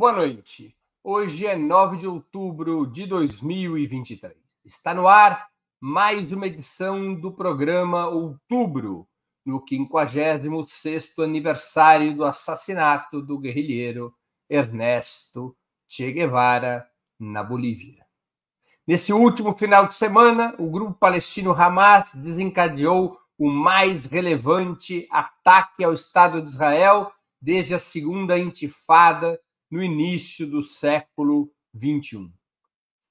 Boa noite. Hoje é 9 de outubro de 2023. Está no ar mais uma edição do programa Outubro, no 56º aniversário do assassinato do guerrilheiro Ernesto Che Guevara na Bolívia. Nesse último final de semana, o grupo palestino Hamas desencadeou o mais relevante ataque ao Estado de Israel desde a segunda intifada no início do século XXI.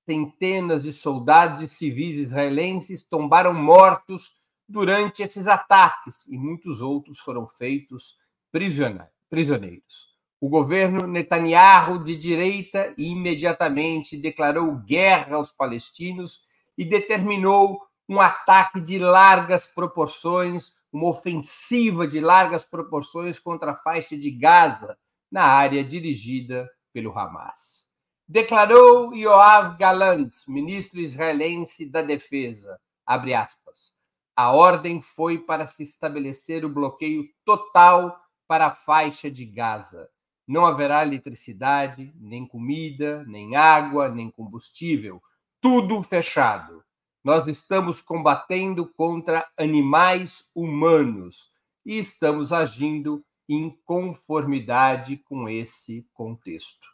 Centenas de soldados e civis israelenses tombaram mortos durante esses ataques e muitos outros foram feitos prisioneiros. O governo Netanyahu, de direita, imediatamente declarou guerra aos palestinos e determinou um ataque de largas proporções, uma ofensiva de largas proporções contra a faixa de Gaza, na área dirigida pelo Hamas. Declarou Yoav Galant, ministro israelense da Defesa, abre aspas, a ordem foi para se estabelecer o bloqueio total para a faixa de Gaza. Não haverá eletricidade, nem comida, nem água, nem combustível. Tudo fechado. Nós estamos combatendo contra animais humanos e estamos agindo em conformidade com esse contexto.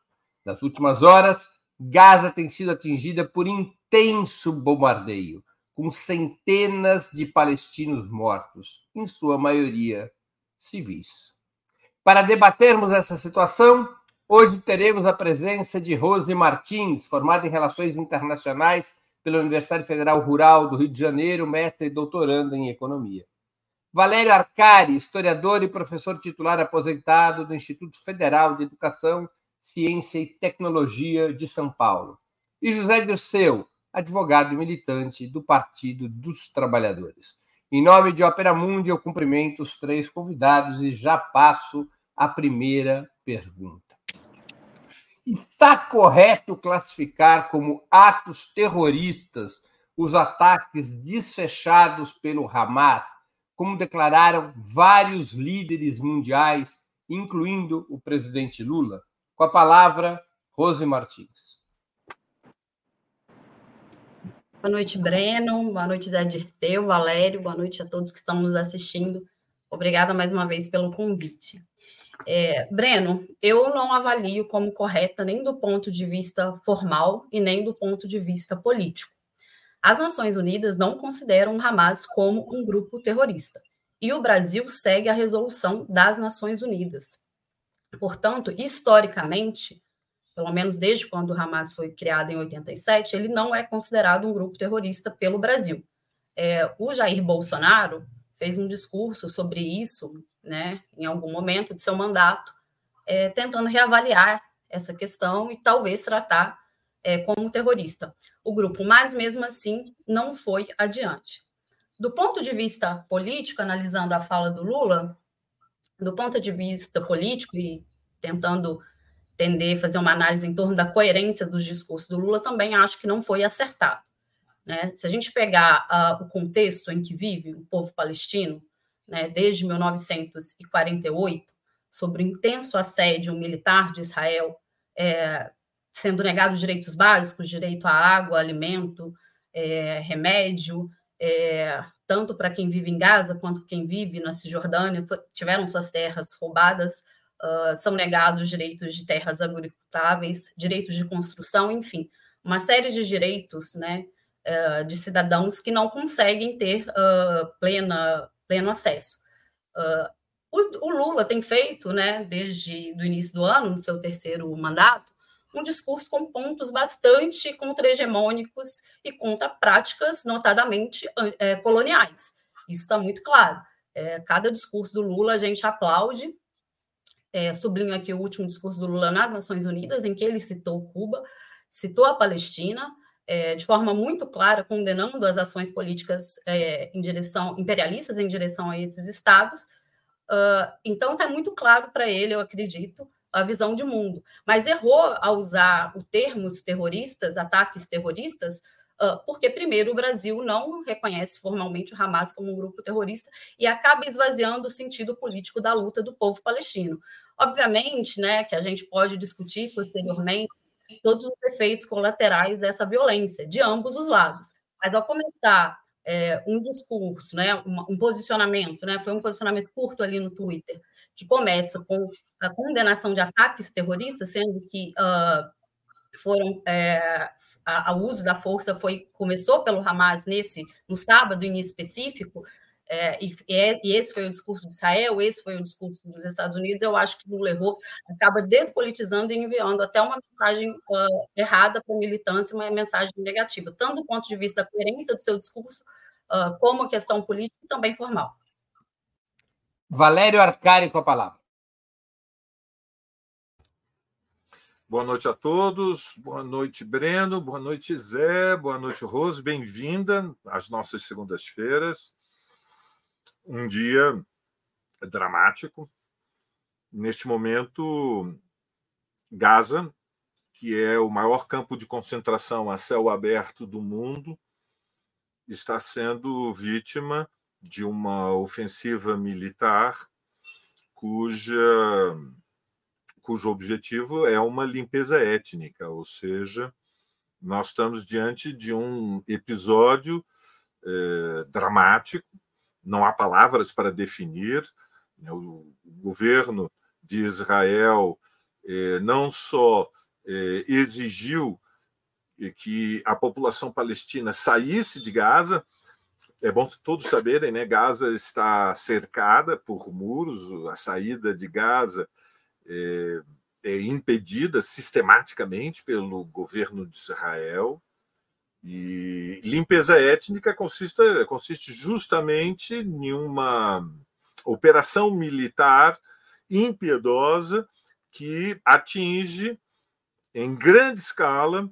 Nas últimas horas, Gaza tem sido atingida por intenso bombardeio, com centenas de palestinos mortos, em sua maioria civis. Para debatermos essa situação, hoje teremos a presença de Rose Martins, formada em Relações Internacionais pela Universidade Federal Rural do Rio de Janeiro, mestre e doutoranda em Economia. Valério Arcari, historiador e professor titular aposentado do Instituto Federal de Educação, Ciência e Tecnologia de São Paulo. E José Dirceu, advogado e militante do Partido dos Trabalhadores. Em nome de Opera Mundi, eu cumprimento os três convidados e já passo a primeira pergunta. Está correto classificar como atos terroristas os ataques desfechados pelo Hamas como declararam vários líderes mundiais, incluindo o presidente Lula. Com a palavra, Rose Martins. Boa noite, Breno. Boa noite, Zé Dirceu, Valério. Boa noite a todos que estão nos assistindo. Obrigada mais uma vez pelo convite. É, Breno, eu não avalio como correta nem do ponto de vista formal e nem do ponto de vista político. As Nações Unidas não consideram o Hamas como um grupo terrorista. E o Brasil segue a resolução das Nações Unidas. Portanto, historicamente, pelo menos desde quando o Hamas foi criado em 87, ele não é considerado um grupo terrorista pelo Brasil. É, o Jair Bolsonaro fez um discurso sobre isso, né, em algum momento de seu mandato, é, tentando reavaliar essa questão e talvez tratar é, como terrorista o grupo, mas mesmo assim não foi adiante. Do ponto de vista político, analisando a fala do Lula, do ponto de vista político e tentando entender, fazer uma análise em torno da coerência dos discursos do Lula, também acho que não foi acertado. Né? Se a gente pegar uh, o contexto em que vive o povo palestino, né, desde 1948, sobre o intenso assédio militar de Israel, é, sendo negados direitos básicos, direito à água, alimento, é, remédio, é, tanto para quem vive em Gaza quanto quem vive na Cisjordânia, tiveram suas terras roubadas, uh, são negados direitos de terras agricultáveis, direitos de construção, enfim, uma série de direitos né, uh, de cidadãos que não conseguem ter uh, plena, pleno acesso. O, o, Lula tem feito, né, desde o início do ano, no seu terceiro mandato, um discurso com pontos bastante contra-hegemônicos e contra práticas notadamente é, coloniais. Isso está muito claro. É, cada discurso do Lula a gente aplaude. É, sublinho aqui o último discurso do Lula nas Nações Unidas, em que ele citou Cuba, citou a Palestina, é, de forma muito clara, condenando as ações políticas é, em direção imperialistas em direção a esses estados. Uh, então está muito claro para ele, eu acredito, a visão de mundo, mas errou ao usar o termos terroristas, ataques terroristas, porque, primeiro, o Brasil não reconhece formalmente o Hamas como um grupo terrorista e acaba esvaziando o sentido político da luta do povo palestino. Obviamente, né, que a gente pode discutir posteriormente todos os efeitos colaterais dessa violência, de ambos os lados. Mas, ao começar é, um discurso, né, um, um, posicionamento, né, foi um posicionamento curto ali no Twitter, que começa com a condenação de ataques terroristas, sendo que uh, foram é, a, a, uso da força foi começou pelo Hamas nesse no sábado em específico é, e, e, esse foi o discurso de Israel, esse foi o discurso dos Estados Unidos. Eu acho que Lula errou, acaba despolitizando e enviando até uma mensagem uh, errada para a militância, uma mensagem negativa, tanto do ponto de vista da coerência do seu discurso, uh, como a questão política e também formal. Valério Arcari com a palavra. Boa noite a todos, boa noite, Breno, boa noite, Zé, boa noite, Rose, bem-vinda às nossas segundas-feiras. Um dia dramático. Neste momento, Gaza, que é o maior campo de concentração a céu aberto do mundo, está sendo vítima de uma ofensiva militar cuja cujo objetivo é uma limpeza étnica, ou seja, nós estamos diante de um episódio eh, dramático, não há palavras para definir. Né, o governo de Israel eh, não só eh, exigiu que a população palestina saísse de Gaza, é bom todos saberem, né? Gaza está cercada por muros, a saída de Gaza é, é impedida sistematicamente pelo governo de Israel. E limpeza étnica consiste, consiste justamente em uma operação militar impiedosa que atinge em grande escala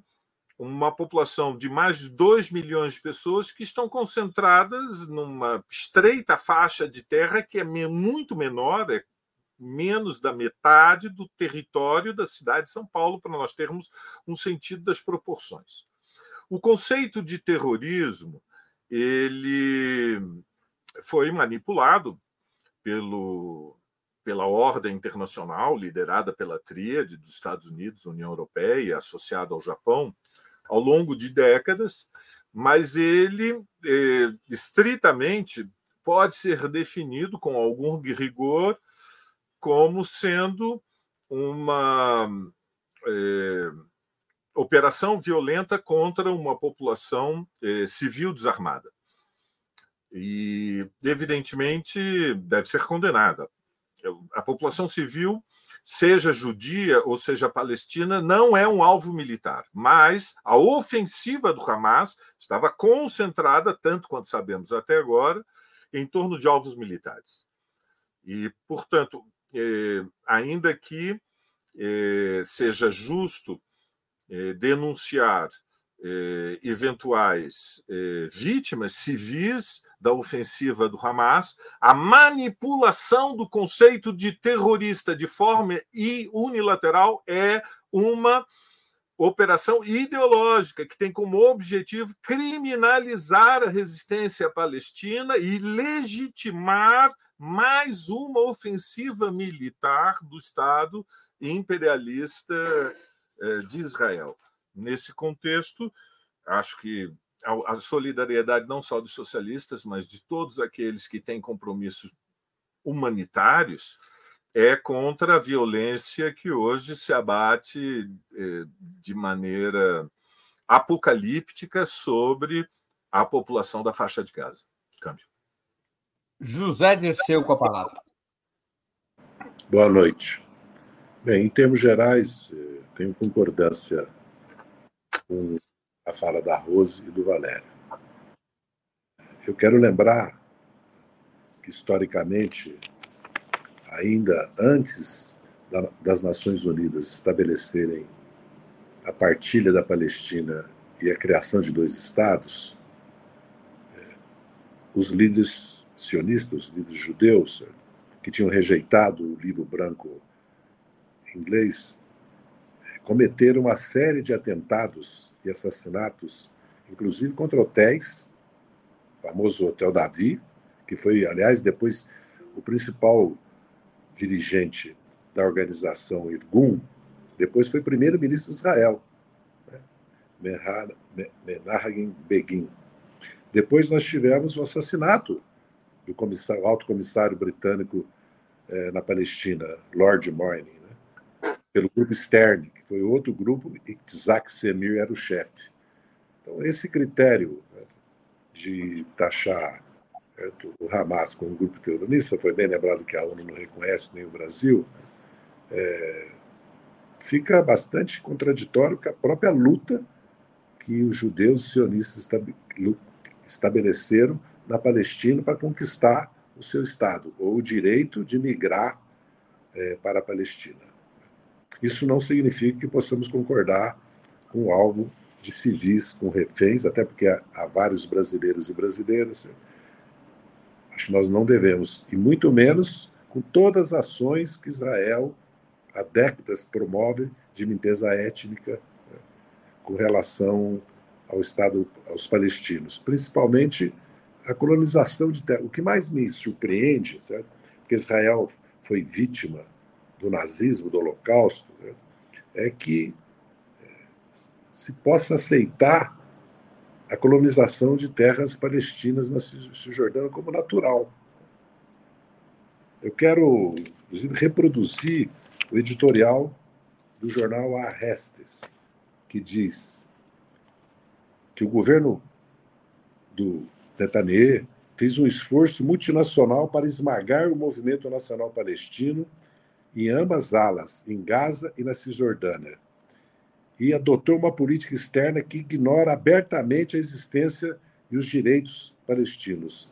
uma população de mais de 2 milhões de pessoas que estão concentradas numa estreita faixa de terra que é muito menor, é menos da metade do território da cidade de São Paulo, para nós termos um sentido das proporções. O conceito de terrorismo ele foi manipulado pelo, pela ordem internacional liderada pela tríade dos Estados Unidos, União Europeia associada ao Japão ao longo de décadas, mas ele eh, estritamente pode ser definido com algum rigor como sendo uma é, operação violenta contra uma população é, civil desarmada. E, evidentemente, deve ser condenada. A população civil, seja judia ou seja palestina, não é um alvo militar, mas a ofensiva do Hamas estava concentrada, tanto quanto sabemos até agora, em torno de alvos militares. E, portanto, eh, ainda que eh, seja justo eh, denunciar eventuais vítimas civis da ofensiva do Hamas, a manipulação do conceito de terrorista de forma unilateral é uma operação ideológica que tem como objetivo criminalizar a resistência palestina e legitimar mais uma ofensiva militar do Estado imperialista eh, de Israel. Nesse contexto, acho que a solidariedade não só dos socialistas, mas de todos aqueles que têm compromissos humanitários é contra a violência que hoje se abate eh, de maneira apocalíptica sobre a população da faixa de Gaza. José Dirceu com a palavra. Boa noite. Bem, em termos gerais, eh, tenho concordância com a fala da Rose e do Valério. Eu quero lembrar que, historicamente, ainda antes das Nações Unidas estabelecerem a partilha da Palestina e a criação de dois estados, eh, os líderes sionistas, os líderes judeus, que tinham rejeitado o livro branco inglês, cometeram uma série de atentados e assassinatos inclusive contra hotéis, o famoso Hotel Davi, que foi, aliás, depois o principal dirigente da organização Irgun, depois foi primeiro-ministro de Israel, né? Menachem Begin. Depois nós tivemos o assassinato do comissário, alto comissário britânico eh, na Palestina, Lord Morning, né? pelo grupo Stern, que foi outro grupo e Isaac Semir era o chefe. Então, esse critério né, de taxar certo, o Hamas como um grupo terrorista, foi bem lembrado que a ONU não reconhece nem o Brasil, é, fica bastante contraditório com a própria luta que os judeus sionistas estabeleceram na Palestina para conquistar o seu Estado, ou o direito de migrar é, para a Palestina. Isso não significa que possamos concordar com o alvo de civis, com reféns, até porque há, há vários brasileiros e brasileiras. Acho que nós não devemos, e muito menos com todas as ações que Israel há décadas promove de limpeza étnica né, com relação ao Estado, aos palestinos, principalmente a colonização de terra. O que mais me surpreende, certo? porque Israel foi vítima do nazismo, do Holocausto, certo? é que é, se possa aceitar a colonização de terras palestinas na Cisjordânia como natural. Eu quero, inclusive, reproduzir o editorial do jornal Arrestes, que diz que o governo do Netanyahu fez um esforço multinacional para esmagar o movimento nacional palestino em ambas alas, em Gaza e na Cisjordânia, e adotou uma política externa que ignora abertamente a existência e os direitos palestinos.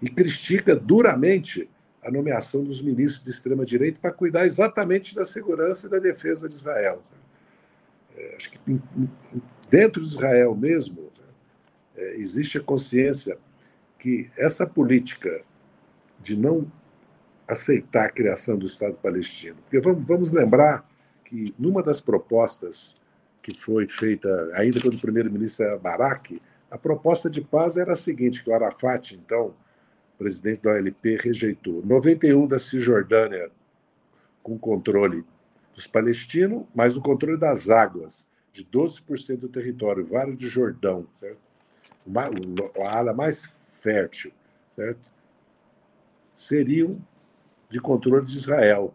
E critica duramente a nomeação dos ministros de extrema-direita para cuidar exatamente da segurança e da defesa de Israel. É, acho que dentro de Israel mesmo é, existe a consciência que essa política de não aceitar a criação do Estado palestino, porque vamos, vamos lembrar que numa das propostas que foi feita ainda quando o primeiro-ministro era Barak, a proposta de paz era a seguinte, que o Arafat, então, presidente da OLP, rejeitou. 91 da Cisjordânia com controle dos palestinos, mas o controle das águas, de 12% do território, Vale do Jordão, certo? A área mais fértil, certo? Seriam de controle de Israel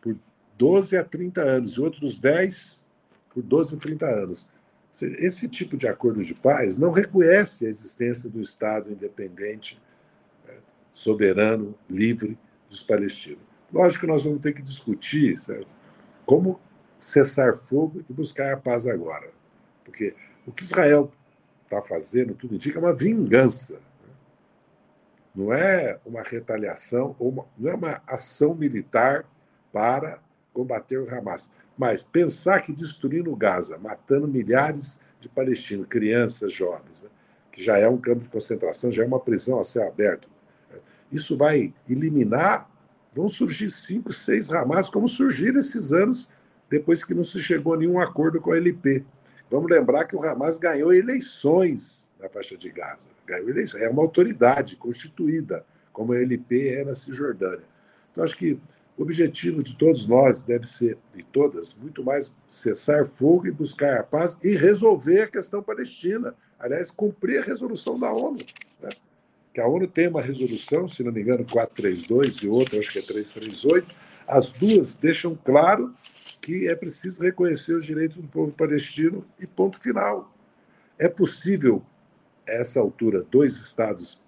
por 12 a 30 anos, e outros 10 por 12 a 30 anos. Esse tipo de acordo de paz não reconhece a existência do Estado independente, soberano, livre dos palestinos. Lógico que nós vamos ter que discutir certo? como cessar fogo e buscar a paz agora. Porque o que Israel está fazendo, tudo indica, é uma vingança. Né? Não é uma retaliação, ou não é uma ação militar para combater o Hamas. Mas pensar que destruindo Gaza, matando milhares de palestinos, crianças, jovens, né, que já é um campo de concentração, já é uma prisão a céu aberto, né, isso vai eliminar. Vão surgir cinco, seis Hamas, como surgiram esses anos depois que não se chegou a nenhum acordo com a LP. Vamos lembrar que o Hamas ganhou eleições na faixa de Gaza. Ganhou eleições. É uma autoridade constituída, como a LP é na Cisjordânia. Então, acho que o objetivo de todos nós deve ser, e todas, muito mais cessar fogo e buscar a paz e resolver a questão palestina. Aliás, cumprir a resolução da ONU. Né? Que a ONU tem uma resolução, se não me engano, 432 e outra, acho que é 338. As duas deixam claro que é preciso reconhecer os direitos do povo palestino e ponto final. É possível, a essa altura, dois estados,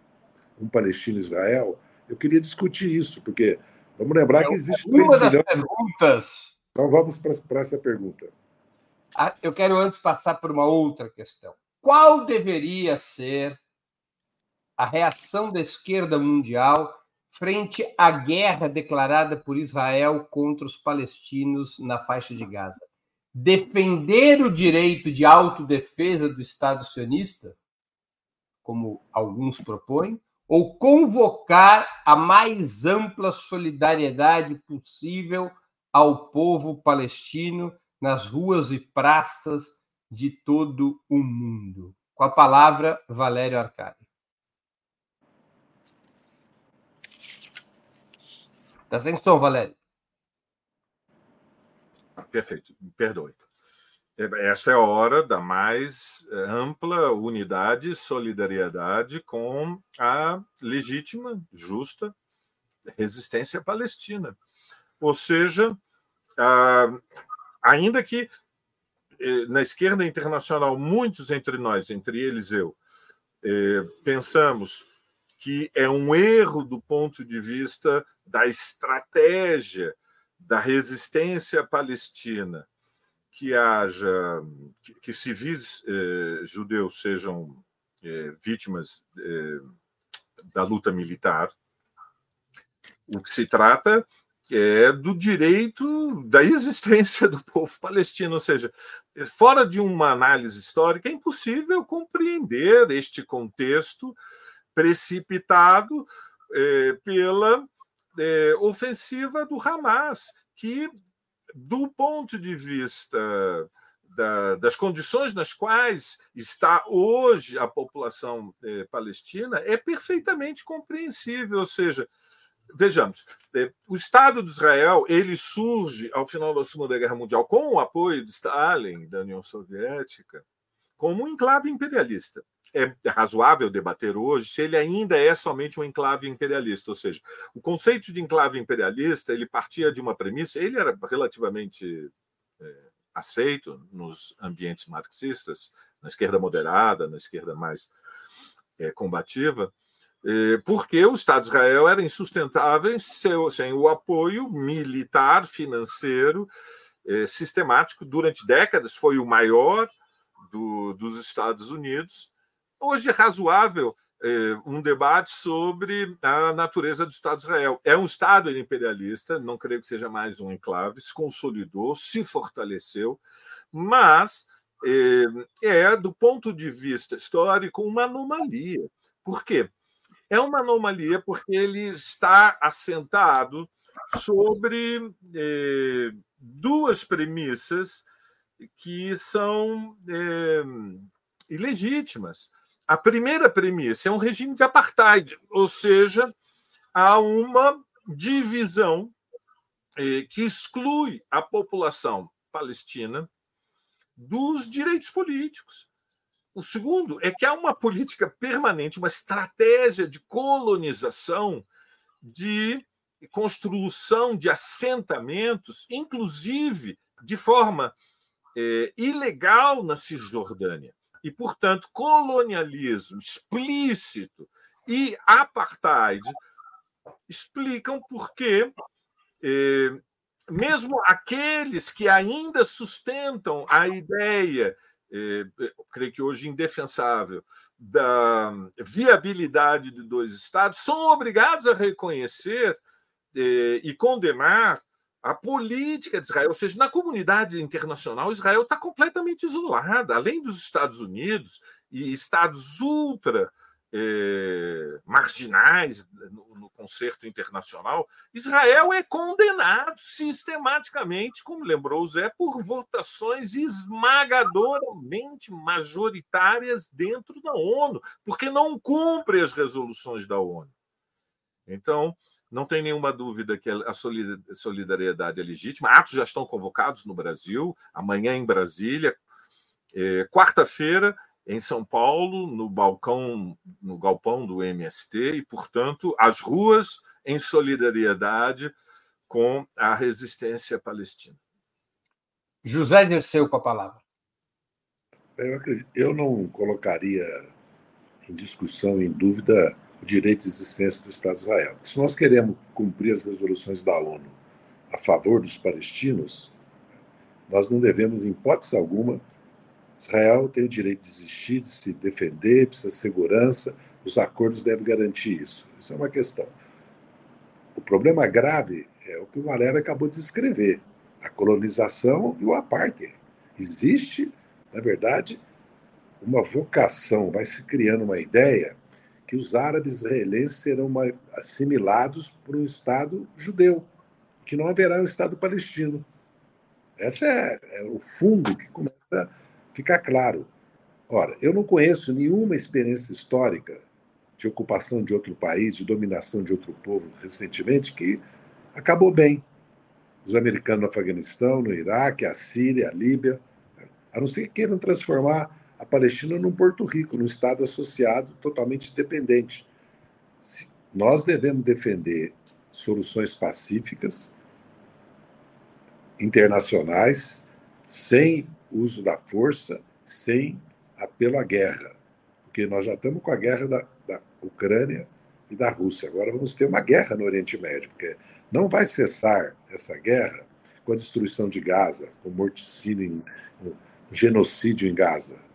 um palestino e Israel? Eu queria discutir isso, porque Vamos lembrar que existe. Uma das milhões... perguntas. Então vamos para essa pergunta. Ah, eu quero antes passar por uma outra questão. Qual deveria ser a reação da esquerda mundial frente à guerra declarada por Israel contra os palestinos na faixa de Gaza? Defender o direito de autodefesa do Estado sionista, como alguns propõem, ou convocar a mais ampla solidariedade possível ao povo palestino nas ruas e praças de todo o mundo. Com a palavra, Valério Arcari. Está sem som, Valério. Perfeito, me perdoe. Esta é a hora da mais ampla unidade e solidariedade com a legítima, justa resistência palestina. Ou seja, ainda que eh, na esquerda internacional, muitos entre nós, entre eles eu, pensamos que é um erro do ponto de vista da estratégia da resistência palestina que haja que, civis eh, judeus sejam vítimas da luta militar. O que se trata é do direito da existência do povo palestino, ou seja, fora de uma análise histórica, é impossível compreender este contexto precipitado é, pela é, ofensiva do Hamas, que, do ponto de vista da, das condições nas quais está hoje a população é, palestina, é perfeitamente compreensível, ou seja, vejamos, é, o Estado de Israel ele surge ao final da Segunda Guerra Mundial com o apoio de Stalin, da União Soviética, como um enclave imperialista. É razoável debater hoje se ele ainda é somente um enclave imperialista, ou seja, o conceito de enclave imperialista ele partia de uma premissa, ele era relativamente é, aceito nos ambientes marxistas, na esquerda moderada, na esquerda mais é, combativa, é, porque o Estado de Israel era insustentável sem o apoio militar, financeiro, é, sistemático. Durante décadas foi o maior do, dos Estados Unidos. Hoje é razoável é, um debate sobre a natureza do Estado de Israel. É um Estado imperialista, não creio que seja mais um enclave, se consolidou, se fortaleceu, mas é, do ponto de vista histórico, uma anomalia. Por quê? é uma anomalia porque ele está assentado sobre eh, duas premissas que são eh, ilegítimas. A primeira premissa é um regime de apartheid, ou seja, há uma divisão eh, que exclui a população palestina dos direitos políticos. O segundo é que há uma política permanente, uma estratégia de colonização, de construção de assentamentos, inclusive de forma é, ilegal na Cisjordânia. E, portanto, colonialismo explícito e apartheid explicam por que, é, mesmo aqueles que ainda sustentam a ideia é, creio que hoje indefensável, da viabilidade de dois Estados, são obrigados a reconhecer é, e condenar a política de Israel, ou seja, na comunidade internacional, Israel está completamente isolada, além dos Estados Unidos e estados ultra é, marginais no, no concerto internacional, Israel é condenado sistematicamente, como lembrou o Zé, por votações esmagadoramente majoritárias dentro da ONU, porque não cumpre as resoluções da ONU. Então, não tem nenhuma dúvida que a solidariedade é legítima. Atos já estão convocados no Brasil, amanhã em Brasília, é, quarta-feira em São Paulo, no balcão, no galpão do MST, e, portanto, as ruas em solidariedade com a resistência palestina. José Dirceu com a palavra. Eu, acredito, eu não colocaria em discussão, em dúvida, o direito de existência do Estado de Israel. Se nós queremos cumprir as resoluções da ONU a favor dos palestinos, nós não devemos, em hipótese alguma, Israel tem o direito de existir, de se defender, precisa de segurança, os acordos devem garantir isso. Isso é uma questão. O problema grave é o que o Valério acabou de descrever: a colonização e o apartheid. Existe, na verdade, uma vocação, vai se criando uma ideia que os árabes israelenses serão assimilados por um Estado judeu, que não haverá um Estado palestino. Esse é, é o fundo que começa ficar claro. Ora, eu não conheço nenhuma experiência histórica de ocupação de outro país, de dominação de outro povo recentemente que acabou bem. Os americanos no Afeganistão, no Iraque, a Síria, a Líbia, a não ser que queiram transformar a Palestina num Porto Rico, num Estado associado totalmente dependente. Nós devemos defender soluções pacíficas, internacionais, sem uso da força, sem apelo à guerra. Porque nós já estamos com a guerra da, da Ucrânia e da Rússia. Agora vamos ter uma guerra no Oriente Médio, porque não vai cessar essa guerra com a destruição de Gaza, o morticínio, o genocídio em Gaza.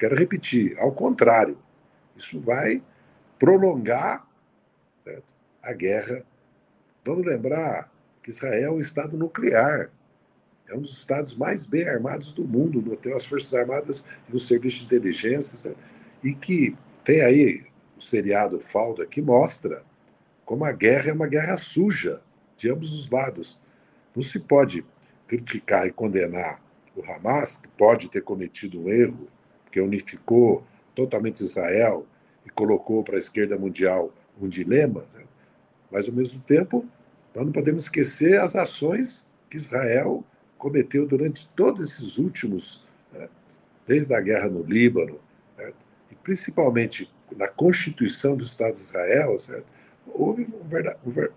Quero repetir, ao contrário, isso vai prolongar certo? a guerra. Vamos lembrar que Israel é um Estado nuclear. É um dos estados mais bem armados do mundo, tem as Forças Armadas e o Serviço de Inteligência, certo? e que tem aí o seriado Falda que mostra como a guerra é uma guerra suja de ambos os lados. Não se pode criticar e condenar o Hamas, que pode ter cometido um erro, que unificou totalmente Israel e colocou para a esquerda mundial um dilema, né? mas ao mesmo tempo nós não podemos esquecer as ações que Israel cometeu durante todos esses últimos, né? desde a guerra no Líbano, certo? e principalmente na constituição do Estado de Israel, certo? houve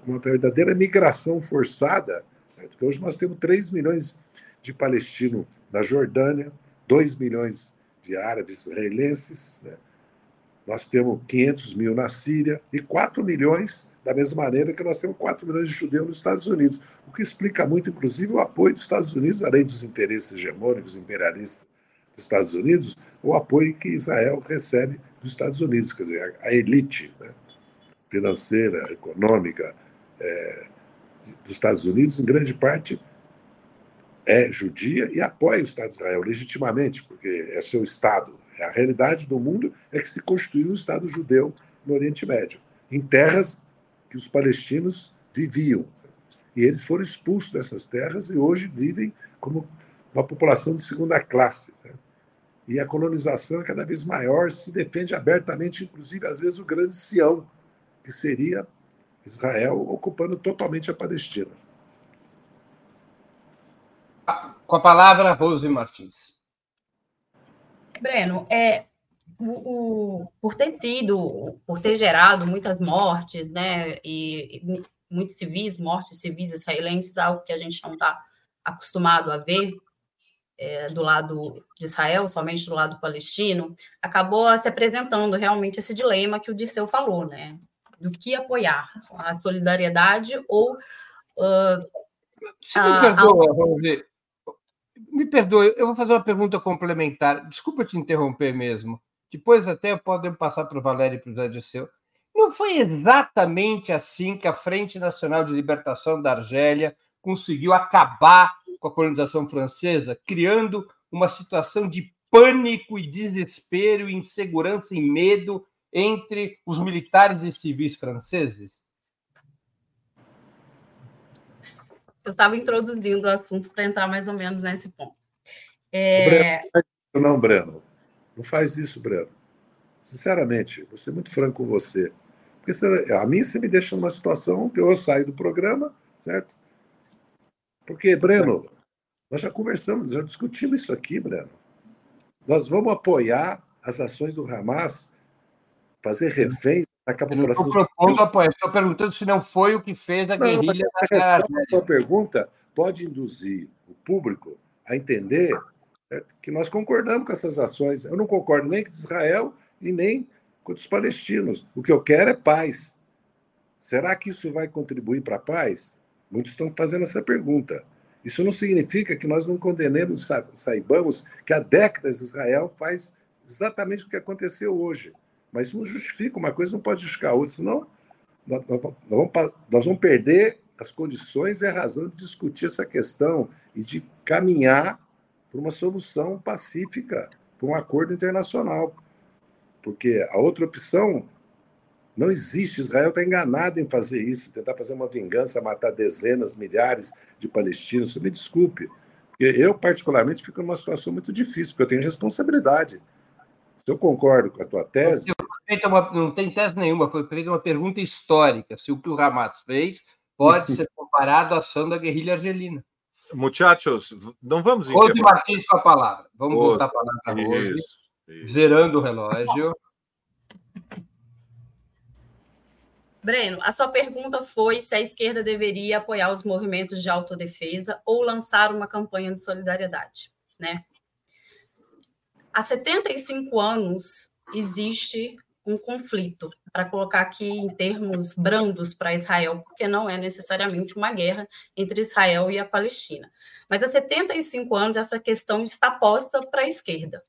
uma verdadeira migração forçada, porque hoje nós temos 3 milhões de palestinos na Jordânia, 2 milhões de árabes israelenses, né? nós temos 500 mil na Síria e 4 milhões, da mesma maneira que nós temos 4 milhões de judeus nos Estados Unidos, o que explica muito, inclusive, o apoio dos Estados Unidos, além dos interesses hegemônicos imperialistas dos Estados Unidos, o apoio que Israel recebe dos Estados Unidos, quer dizer, a elite né? financeira, econômica é, dos Estados Unidos, em grande parte, é judia e apoia o Estado de Israel legitimamente, porque é seu Estado. A realidade do mundo é que se constituiu um Estado judeu no Oriente Médio, em terras que os palestinos viviam. E eles foram expulsos dessas terras e hoje vivem como uma população de segunda classe. Né? E a colonização é cada vez maior, se defende abertamente, inclusive, às vezes, o grande Sião, que seria Israel ocupando totalmente a Palestina. Com a palavra, Rose Martins. Breno, é, o, o, por ter tido, por ter gerado muitas mortes, né, e, e muitos civis, mortes civis israelenses, algo que a gente não está acostumado a ver é, do lado de Israel, somente do lado palestino, acabou se apresentando realmente esse dilema que o Disseu falou, né? Do que apoiar, a solidariedade ou. Uh, Se me perdoa, a... Rose, me perdoe, eu vou fazer uma pergunta complementar. Desculpa te interromper mesmo. Depois até podemos passar para o Valério e para o Zé Disseu. Não foi exatamente assim que a Frente Nacional de Libertação da Argélia conseguiu acabar com a colonização francesa, criando uma situação de pânico e desespero, insegurança e medo entre os militares e civis franceses? Eu estava introduzindo o assunto para entrar mais ou menos nesse ponto. É... Breno, não, Breno. Não faz isso, Breno. Sinceramente, vou ser muito franco com você. Porque você, a mim você me deixa numa situação que eu saio do programa, certo? Porque, Breno, nós já conversamos, já discutimos isso aqui, Breno. Nós vamos apoiar as ações do Hamas, fazer reféns da população. Estou propondo apoio, estou perguntando se não foi o que fez a guerrilha não, da A sua pergunta pode induzir o público a entender certo? que nós concordamos com essas ações. Eu não concordo nem com Israel e nem com os palestinos. O que eu quero é paz. Será que isso vai contribuir para a paz? Muitos estão fazendo essa pergunta. Isso não significa que nós não condenemos, saibamos que há décadas Israel faz exatamente o que aconteceu hoje. Mas isso não justifica, uma coisa não pode justificar a outra, senão nós, nós, vamos, perder as condições e a razão de discutir essa questão e de caminhar para uma solução pacífica, para um acordo internacional. Porque a outra opção não existe. Israel está enganado em fazer isso, tentar fazer uma vingança, matar dezenas, milhares de palestinos. Me desculpe, Eu, particularmente, fico numa situação muito difícil, porque eu tenho responsabilidade. Se eu concordo com a tua tese. Uma, não tem tese nenhuma, foi feita uma pergunta histórica: se o que o Hamas fez pode ser comparado à ação da guerrilha argelina. Muchachos, não vamos Rose Martins com a palavra. Vamos Rose. voltar para a Rose. Isso, isso. Zerando o relógio. Breno, a sua pergunta foi se a esquerda deveria apoiar os movimentos de autodefesa ou lançar uma campanha de solidariedade, né? Há 75 anos existe um conflito, para colocar aqui em termos brandos para Israel, porque não é necessariamente uma guerra entre Israel e a Palestina. Mas há 75 anos essa questão está posta para a esquerda.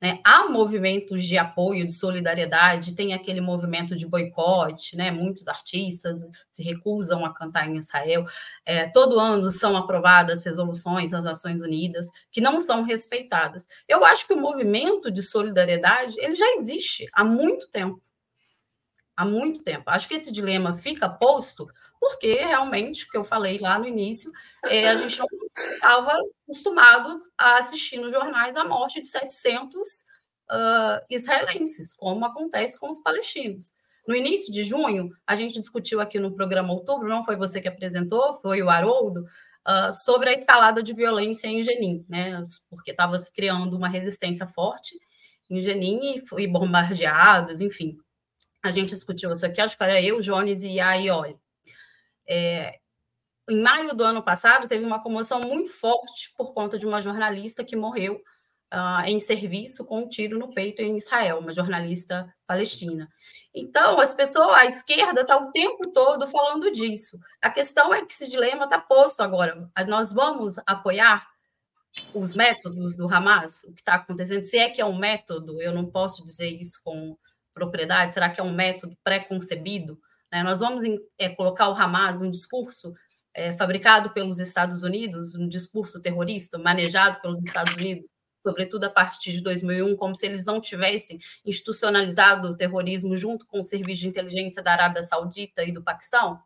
Né? Há movimentos de apoio, de solidariedade, tem aquele movimento de boicote, né? muitos artistas se recusam a cantar em Israel. É, todo ano são aprovadas resoluções nas Nações Unidas que não são respeitadas. Eu acho que o movimento de solidariedade ele já existe há muito tempo. Há muito tempo. Acho que esse dilema fica posto porque realmente, o que eu falei lá no início, é, a gente não estava acostumado a assistir nos jornais a morte de 700 uh, israelenses, como acontece com os palestinos. No início de junho, a gente discutiu aqui no programa Outubro, não foi você que apresentou, foi o Haroldo, uh, sobre a escalada de violência em Jenin, né? porque estava se criando uma resistência forte em Jenin e foi bombardeados, enfim. A gente discutiu isso aqui, acho que era eu, Jones e a Ioli. É, em maio do ano passado, teve uma comoção muito forte por conta de uma jornalista que morreu uh, em serviço com um tiro no peito em Israel, uma jornalista palestina. Então, as pessoas, a esquerda está o tempo todo falando disso. A questão é que esse dilema está posto agora. Nós vamos apoiar os métodos do Hamas, o que está acontecendo, se é que é um método, eu não posso dizer isso com propriedade, será que é um método pré-concebido? Né? Nós vamos é, colocar o Hamas um discurso é, fabricado pelos Estados Unidos, um discurso terrorista manejado pelos Estados Unidos, sobretudo a partir de 2001, como se eles não tivessem institucionalizado o terrorismo junto com o serviço de inteligência da Arábia Saudita e do Paquistão?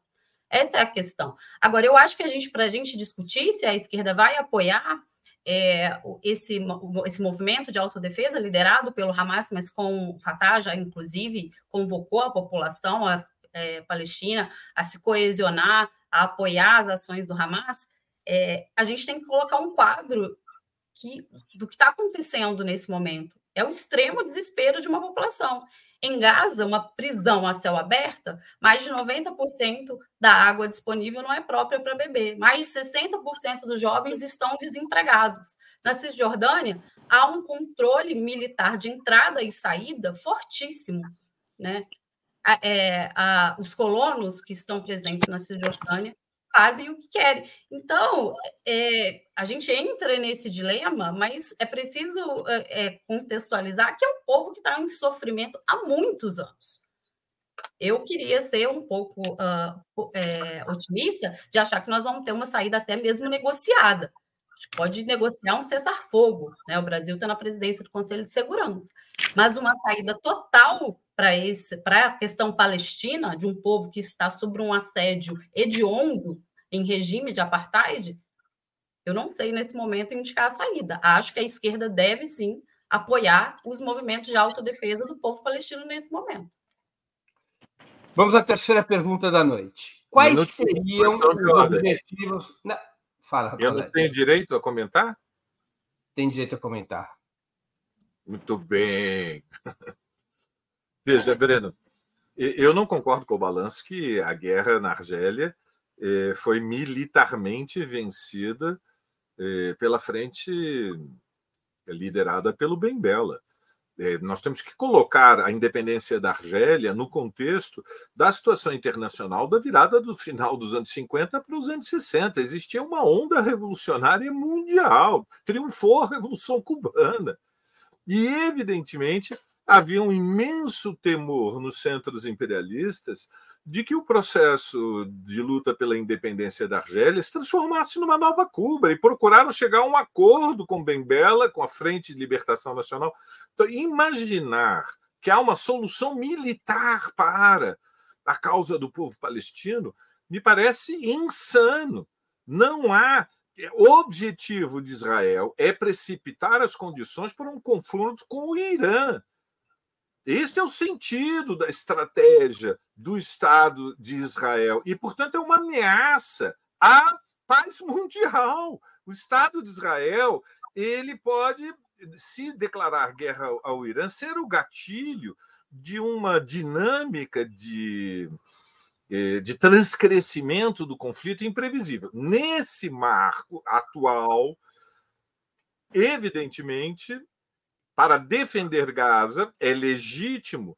Essa é a questão. Agora, eu acho que a gente, para a gente discutir se a esquerda vai apoiar é, esse, esse movimento de autodefesa liderado pelo Hamas, mas com o Fatah já, inclusive, convocou a população a é, Palestina a se coesionar, a apoiar as ações do Hamas, é, a gente tem que colocar um quadro que, do que está acontecendo nesse momento. É o extremo desespero de uma população. Em Gaza, uma prisão a céu aberto, mais de 90% da água disponível não é própria para beber. Mais de 60% dos jovens estão desempregados. Na Cisjordânia, há um controle militar de entrada e saída fortíssimo. Né? É, a, os colonos que estão presentes na Cisjordânia fazem o que querem. Então, é, a gente entra nesse dilema, mas é preciso é, é contextualizar que é um povo que está em sofrimento há muitos anos. Eu queria ser um pouco uh, é, otimista de achar que nós vamos ter uma saída até mesmo negociada. A gente pode negociar um cessar-fogo. Né? O Brasil está na presidência do Conselho de Segurança. Mas uma saída total para esse para a questão palestina de um povo que está sob um assédio hediondo em regime de apartheid, eu não sei nesse momento indicar a saída. Acho que a esquerda deve sim apoiar os movimentos de autodefesa do povo palestino nesse momento. Vamos à terceira pergunta da noite. Quais seriam os objetivos? Não. Fala, Eu não tenho direito a comentar? Tem direito a comentar. Muito bem. Veja, Breno, eu não concordo com o balanço que a guerra na Argélia eh, foi militarmente vencida eh, pela frente liderada pelo Ben Bella. Eh, nós temos que colocar a independência da Argélia no contexto da situação internacional da virada do final dos anos 50 para os anos 60. Existia uma onda revolucionária mundial, triunfou a Revolução Cubana. E, evidentemente, havia um imenso temor nos centros imperialistas de que o processo de luta pela independência da Argélia se transformasse numa nova Cuba e procuraram chegar a um acordo com Bela, com a Frente de Libertação Nacional. Então, imaginar que há uma solução militar para a causa do povo palestino me parece insano. Não há o objetivo de Israel é precipitar as condições para um confronto com o Irã. Este é o sentido da estratégia do Estado de Israel. E, portanto, é uma ameaça à paz mundial. O Estado de Israel ele pode, se declarar guerra ao Irã, ser o gatilho de uma dinâmica de, eh, de transcrescimento do conflito imprevisível. Nesse marco atual, evidentemente, para defender Gaza, é legítimo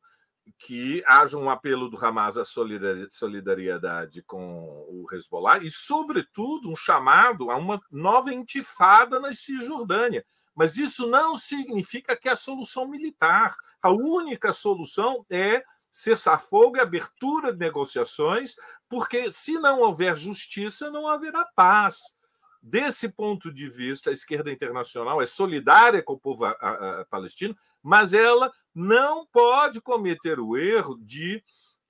que haja um apelo do Hamas à solidariedade com o Hezbollah e, sobretudo, um chamado a uma nova intifada na Cisjordânia. Mas isso não significa que é a solução militar. A única solução é cessar-fogo e abertura de negociações, porque se não houver justiça, não haverá paz. Desse ponto de vista, a esquerda internacional é solidária com o povo palestino, mas ela não pode cometer o erro de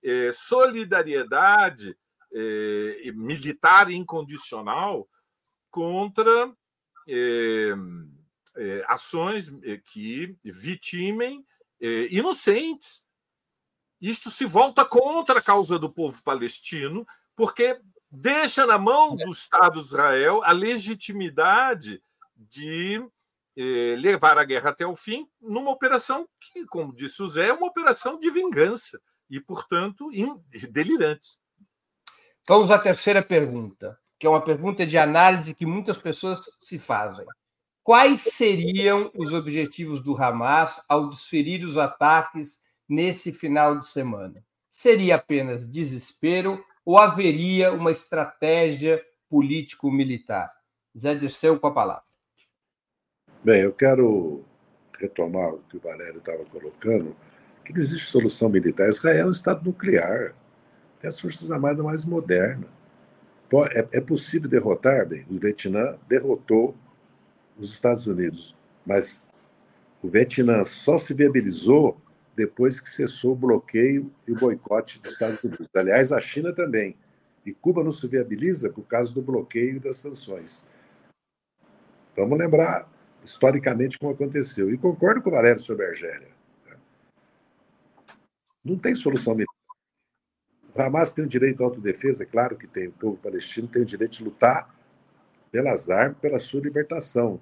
eh, solidariedade eh, militar incondicional contra eh, ações que vitimem inocentes. Isto se volta contra a causa do povo palestino, porque deixa na mão do Estado de Israel a legitimidade de eh, levar a guerra até o fim numa operação que, como disse o Zé, é uma operação de vingança e, portanto, delirante. Vamos à terceira pergunta, que é uma pergunta de análise que muitas pessoas se fazem. Quais seriam os objetivos do Hamas ao desferir os ataques nesse final de semana? Seria apenas desespero ou haveria uma estratégia político-militar? Zé Dirceu com a palavra. Bem, eu quero retomar o que o Valério estava colocando, que não existe solução militar. Israel é um Estado nuclear, tem as forças armadas mais modernas. É, é possível derrotar, bem, o Vietnã derrotou os Estados Unidos, mas o Vietnã só se viabilizou depois que cessou o bloqueio e o boicote dos Estados Unidos. Aliás, a China também. E Cuba não se viabiliza por causa do bloqueio e das sanções. Vamos lembrar historicamente como aconteceu. E concordo com o Valério sobre a Argélia. Né? Não tem solução militar. O Hamas tem o direito à autodefesa, é claro que tem. O povo palestino tem o direito de lutar pelas armas, pela sua libertação.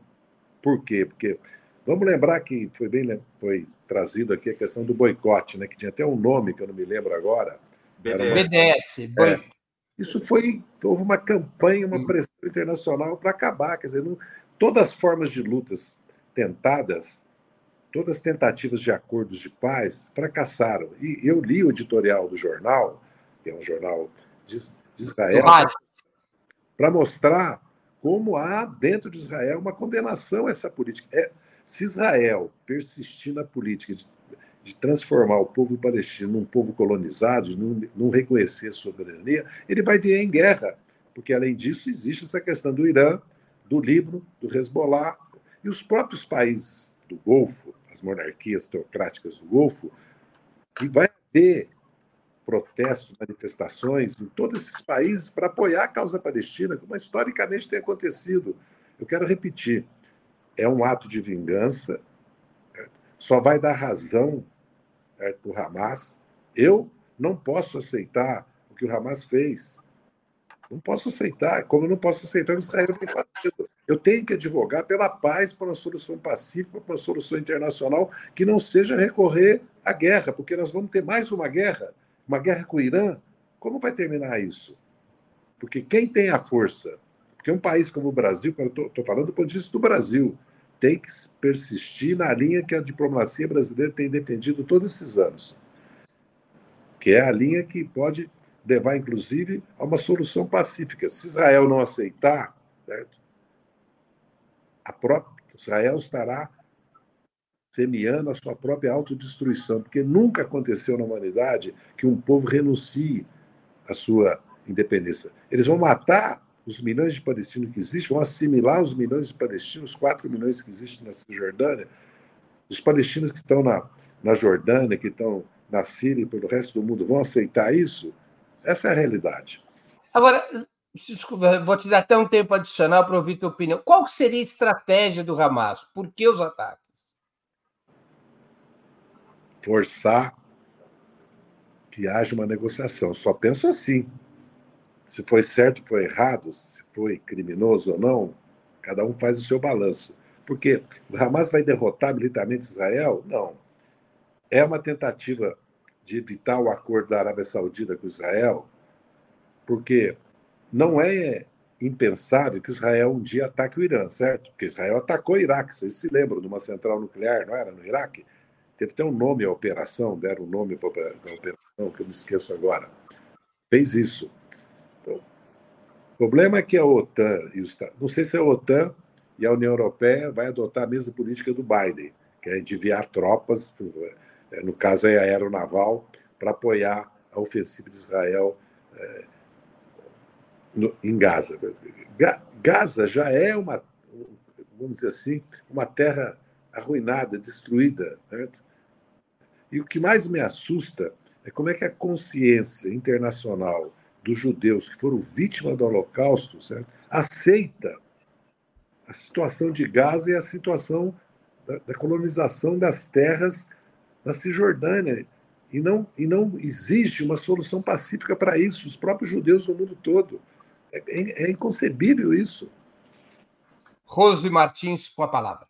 Por quê? Porque vamos lembrar que foi bem foi trazido aqui a questão do boicote, né? Que tinha até um nome que eu não me lembro agora. BDS. É, isso foi houve uma campanha, uma hum. pressão internacional para acabar, quer dizer, não, todas as formas de lutas tentadas, todas as tentativas de acordos de paz fracassaram. E eu li o editorial do jornal, que é um jornal de, de Israel, para mostrar como há dentro de Israel uma condenação a essa política. É, se Israel persistir na política de, de, transformar o povo palestino num povo colonizado, não, não reconhecer soberania, ele vai vir em guerra, porque além disso existe essa questão do Irã, do Líbano, do Hezbollah e os próprios países do Golfo, as monarquias teocráticas do Golfo, e vai ter protestos, manifestações em todos esses países para apoiar a causa palestina, como historicamente tem acontecido. Eu quero repetir, é um ato de vingança, só vai dar razão para o Hamas. Eu não posso aceitar o que o Hamas fez. Não posso aceitar, como eu não posso aceitar o que Israel vem fazendo. Eu tenho que advogar pela paz, por uma solução pacífica, por uma solução internacional que não seja recorrer à guerra, porque nós vamos ter mais uma guerra, uma guerra com o Irã. Como vai terminar isso? Porque quem tem a força, porque um país como o Brasil, estou falando do ponto de vista do Brasil, tem que persistir na linha que a diplomacia brasileira tem defendido todos esses anos, que é a linha que pode levar, inclusive, a uma solução pacífica. Se Israel não aceitar, certo? a própria Israel estará semeando a sua própria autodestruição, porque nunca aconteceu na humanidade que um povo renuncie à sua independência. Eles vão matar os milhões de palestinos que existem, vão assimilar os milhões de palestinos, 4 milhões que existem na Cisjordânia, os palestinos que estão na, na Jordânia, que estão na Síria e pelo resto do mundo, vão aceitar isso? Essa é a realidade. Agora, Desculpa, vou te dar até um tempo adicional para ouvir tua opinião. Qual seria a estratégia do Hamas? Por que os ataques? Forçar que haja uma negociação. Só penso assim. Se foi certo, foi errado, se foi criminoso ou não, cada um faz o seu balanço. Porque o Hamas vai derrotar militarmente Israel? Não. É uma tentativa de evitar o acordo da Arábia Saudita com Israel, porque não é impensável que Israel um dia ataque o Irã, certo? Porque Israel atacou o Iraque, vocês se lembram de uma central nuclear, não era? No Iraque? Teve até um nome à operação, deram um nome para a operação, que eu me esqueço agora. Fez isso. Então, o problema é que a OTAN não sei se a OTAN e a União Europeia vai adotar a mesma política do Biden, que é de enviar tropas, é, no caso é aeronaval, para apoiar a ofensiva de Israel é, no, em Gaza. Gaza já é uma, vamos dizer assim, uma terra arruinada, destruída. Certo? E o que mais me assusta é como é que a consciência internacional dos judeus que foram vítimas do Holocausto certo? aceita a situação de Gaza e a situação da, da colonização das terras da Cisjordânia. E não, e não existe uma solução pacífica para isso, os próprios judeus do mundo todo. É, é, é inconcebível isso. Rose Martins, com a palavra.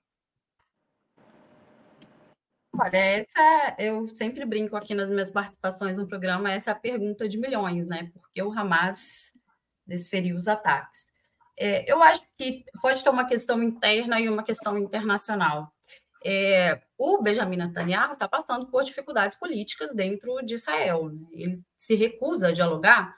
Olha, essa eu sempre brinco aqui nas minhas participações no programa, essa é a pergunta de milhões, né? Porque o Hamas desferiu os ataques. É, eu acho que pode ter uma questão interna e uma questão internacional. É, o Benjamin Netanyahu está passando por dificuldades políticas dentro de Israel. Né? Ele se recusa a dialogar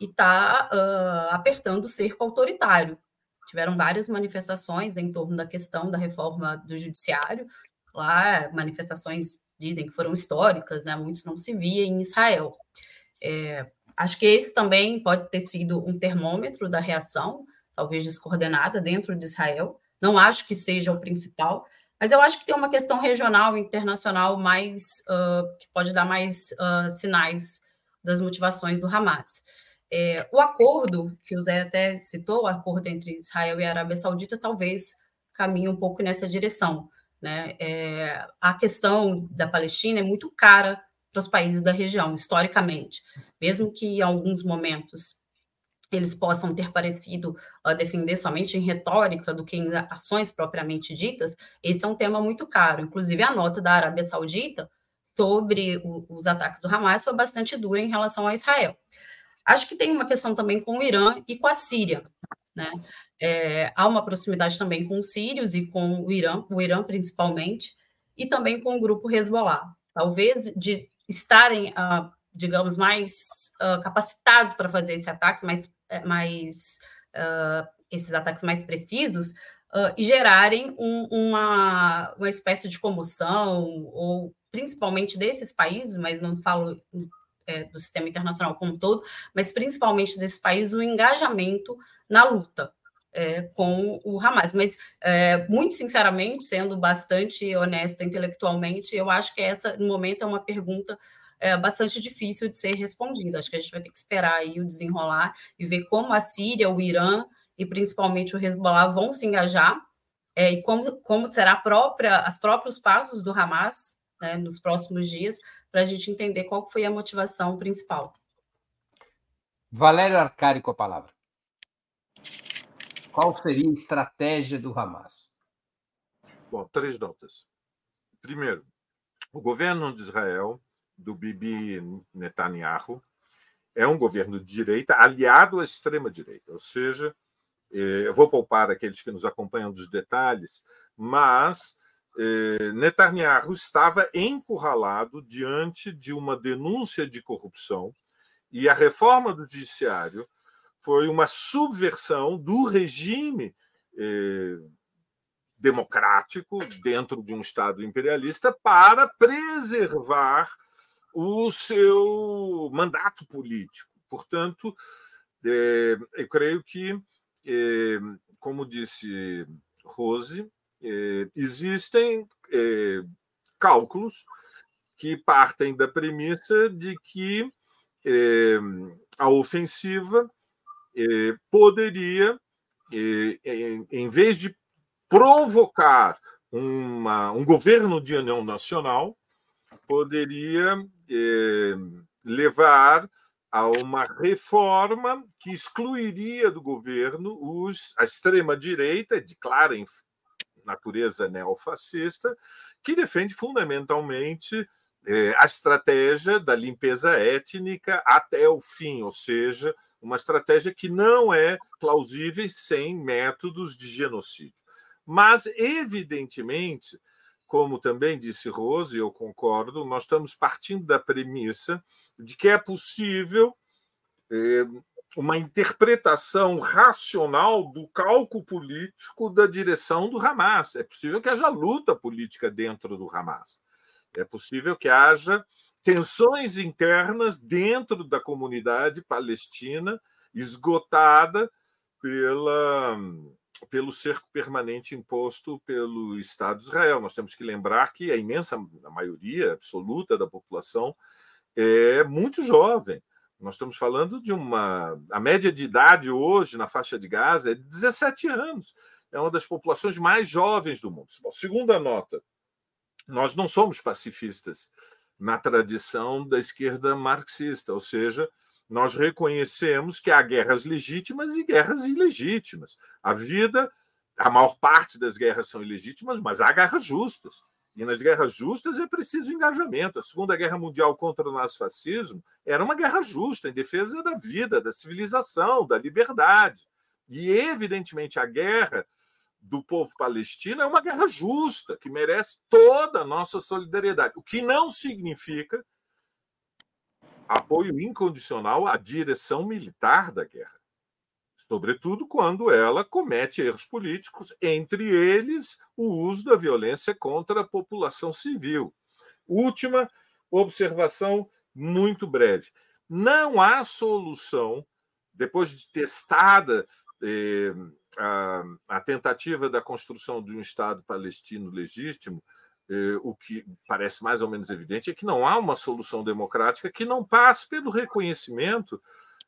e está uh, apertando o cerco autoritário. Tiveram várias manifestações em torno da questão da reforma do judiciário, lá manifestações dizem que foram históricas, né? Muitos não se via em Israel. É, acho que esse também pode ter sido um termômetro da reação, talvez descoordenada dentro de Israel. Não acho que seja o principal, mas eu acho que tem uma questão regional, internacional, mais uh, que pode dar mais uh, sinais das motivações do Hamas. É, o acordo que o Zé até citou, o acordo entre Israel e a Arábia Saudita, talvez caminhe um pouco nessa direção. Né? É, a questão da Palestina é muito cara para os países da região, historicamente, mesmo que em alguns momentos eles possam ter parecido uh, defender somente em retórica do que em ações propriamente ditas, esse é um tema muito caro. Inclusive, a nota da Arábia Saudita sobre o, os ataques do Hamas foi bastante dura em relação a Israel. Acho que tem uma questão também com o Irã e com a Síria. Né? É, há uma proximidade também com os sírios e com o Irã, o Irã principalmente, e também com o grupo Hezbollah. Talvez de estarem, uh, digamos, mais uh, capacitados para fazer esse ataque, mais, eh, mais uh, esses ataques mais precisos, e gerarem um, uma, uma espécie de comoção, ou principalmente desses países, mas não falo é, do sistema internacional como um todo, mas principalmente desse país, o engajamento na luta é, com o Hamas. Mas, é, muito sinceramente, sendo bastante honesta intelectualmente, eu acho que essa, no momento, é uma pergunta é, bastante difícil de ser respondida. Acho que a gente vai ter que esperar aí o desenrolar e ver como a Síria, o Irã e principalmente o Hezbollah vão se engajar é, e como, como será própria, as próprios passos do Hamas né, nos próximos dias, para a gente entender qual foi a motivação principal. Valério Arcari com a palavra. Qual seria a estratégia do Hamas? Bom, três notas. Primeiro, o governo de Israel, do Bibi Netanyahu, é um governo de direita aliado à extrema-direita, ou seja, eh, eu vou poupar aqueles que nos acompanham dos detalhes, mas eh, Netanyahu estava encurralado diante de uma denúncia de corrupção e a reforma do judiciário foi uma subversão do regime eh, democrático dentro de um Estado imperialista para preservar o seu mandato político. Portanto, eh, eu creio que, eh, como disse Rose, eh, existem eh, cálculos que partem da premissa de que eh, a ofensiva eh, poderia, eh, em vez de provocar uma, um governo de união nacional, poderia levar a uma reforma que excluiria do governo os, a extrema-direita, de clara natureza neofascista, que defende fundamentalmente a estratégia da limpeza étnica até o fim, ou seja, uma estratégia que não é plausível sem métodos de genocídio. Mas, evidentemente, como também disse Rose, eu concordo, nós estamos partindo da premissa de que é possível é, uma interpretação racional do cálculo político da direção do Hamas. É possível que haja luta política dentro do Hamas. É possível que haja tensões internas dentro da comunidade palestina, esgotada pela, pelo cerco permanente imposto pelo Estado de Israel. Nós temos que lembrar que a imensa a maioria absoluta da população é muito jovem. Nós estamos falando de uma. A média de idade hoje na faixa de Gaza é de 17 anos. É uma das populações mais jovens do mundo. Bom, segunda nota nós não somos pacifistas na tradição da esquerda marxista, ou seja, nós reconhecemos que há guerras legítimas e guerras ilegítimas. A vida, a maior parte das guerras são ilegítimas, mas há guerras justas. E nas guerras justas é preciso engajamento. A Segunda Guerra Mundial contra o nazifascismo era uma guerra justa, em defesa da vida, da civilização, da liberdade. E, evidentemente, a guerra do povo palestino é uma guerra justa, que merece toda a nossa solidariedade, o que não significa apoio incondicional à direção militar da guerra, sobretudo quando ela comete erros políticos, entre eles o uso da violência contra a população civil. Última observação muito breve. Não há solução, depois de testada eh, a, a tentativa da construção de um Estado palestino legítimo, eh, o que parece mais ou menos evidente é que não há uma solução democrática que não passe pelo reconhecimento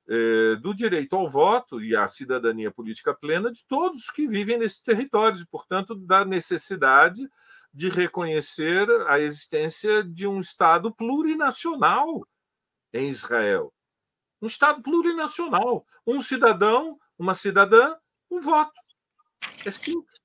eh, do direito ao voto e à cidadania política plena de todos os que vivem nesses territórios, e, portanto, da necessidade de reconhecer a existência de um Estado plurinacional em Israel. Um Estado plurinacional. Um cidadão, uma cidadã um voto. É simples.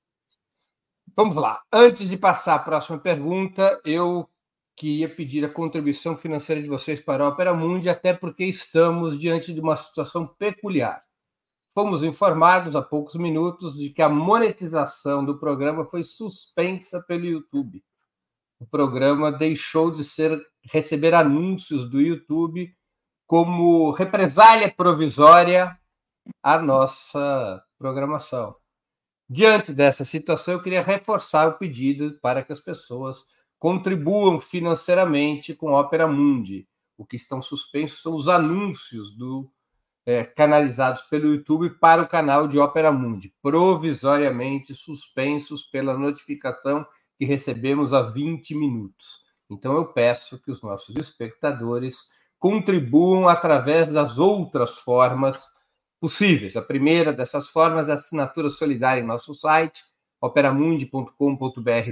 Vamos lá. Antes de passar à próxima pergunta, eu queria pedir a contribuição financeira de vocês para a Opera Mundi, até porque estamos diante de uma situação peculiar. Fomos informados há poucos minutos de que a monetização do programa foi suspensa pelo YouTube. O programa deixou de ser receber anúncios do YouTube como represália provisória à nossa programação. Diante dessa situação, eu queria reforçar o pedido para que as pessoas contribuam financeiramente com Opera Mundi. O que estão suspensos são os anúncios do é, canalizados pelo YouTube para o canal de Opera Mundi, provisoriamente suspensos pela notificação que recebemos há 20 minutos. Então eu peço que os nossos espectadores contribuam através das outras formas possíveis. A primeira dessas formas é a assinatura solidária em nosso site, operamundi.com.br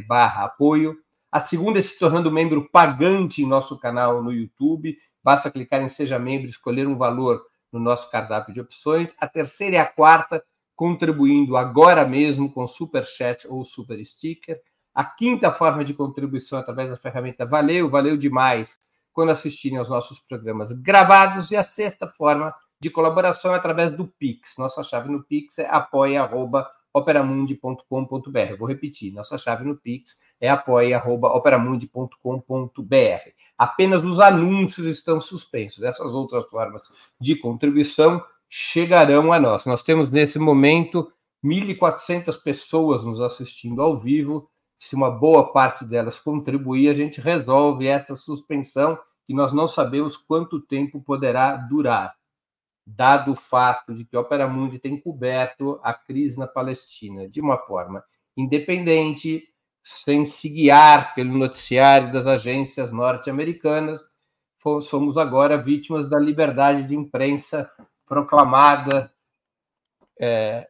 barra apoio. A segunda é se tornando membro pagante em nosso canal no YouTube. Basta clicar em Seja Membro e escolher um valor no nosso cardápio de opções. A terceira e a quarta, contribuindo agora mesmo com Super Chat ou Super Sticker. A quinta forma de contribuição através da ferramenta Valeu, valeu demais quando assistirem aos nossos programas gravados. E a sexta forma de colaboração através do Pix. Nossa chave no Pix é apoia.operamundi.com.br. Vou repetir, nossa chave no Pix é apoia.operamundi.com.br. Apenas os anúncios estão suspensos. Essas outras formas de contribuição chegarão a nós. Nós temos nesse momento 1.400 pessoas nos assistindo ao vivo. Se uma boa parte delas contribuir, a gente resolve essa suspensão que nós não sabemos quanto tempo poderá durar dado o fato de que a Opera Mundi tem coberto a crise na Palestina de uma forma independente, sem se guiar pelo noticiário das agências norte-americanas, somos agora vítimas da liberdade de imprensa proclamada é,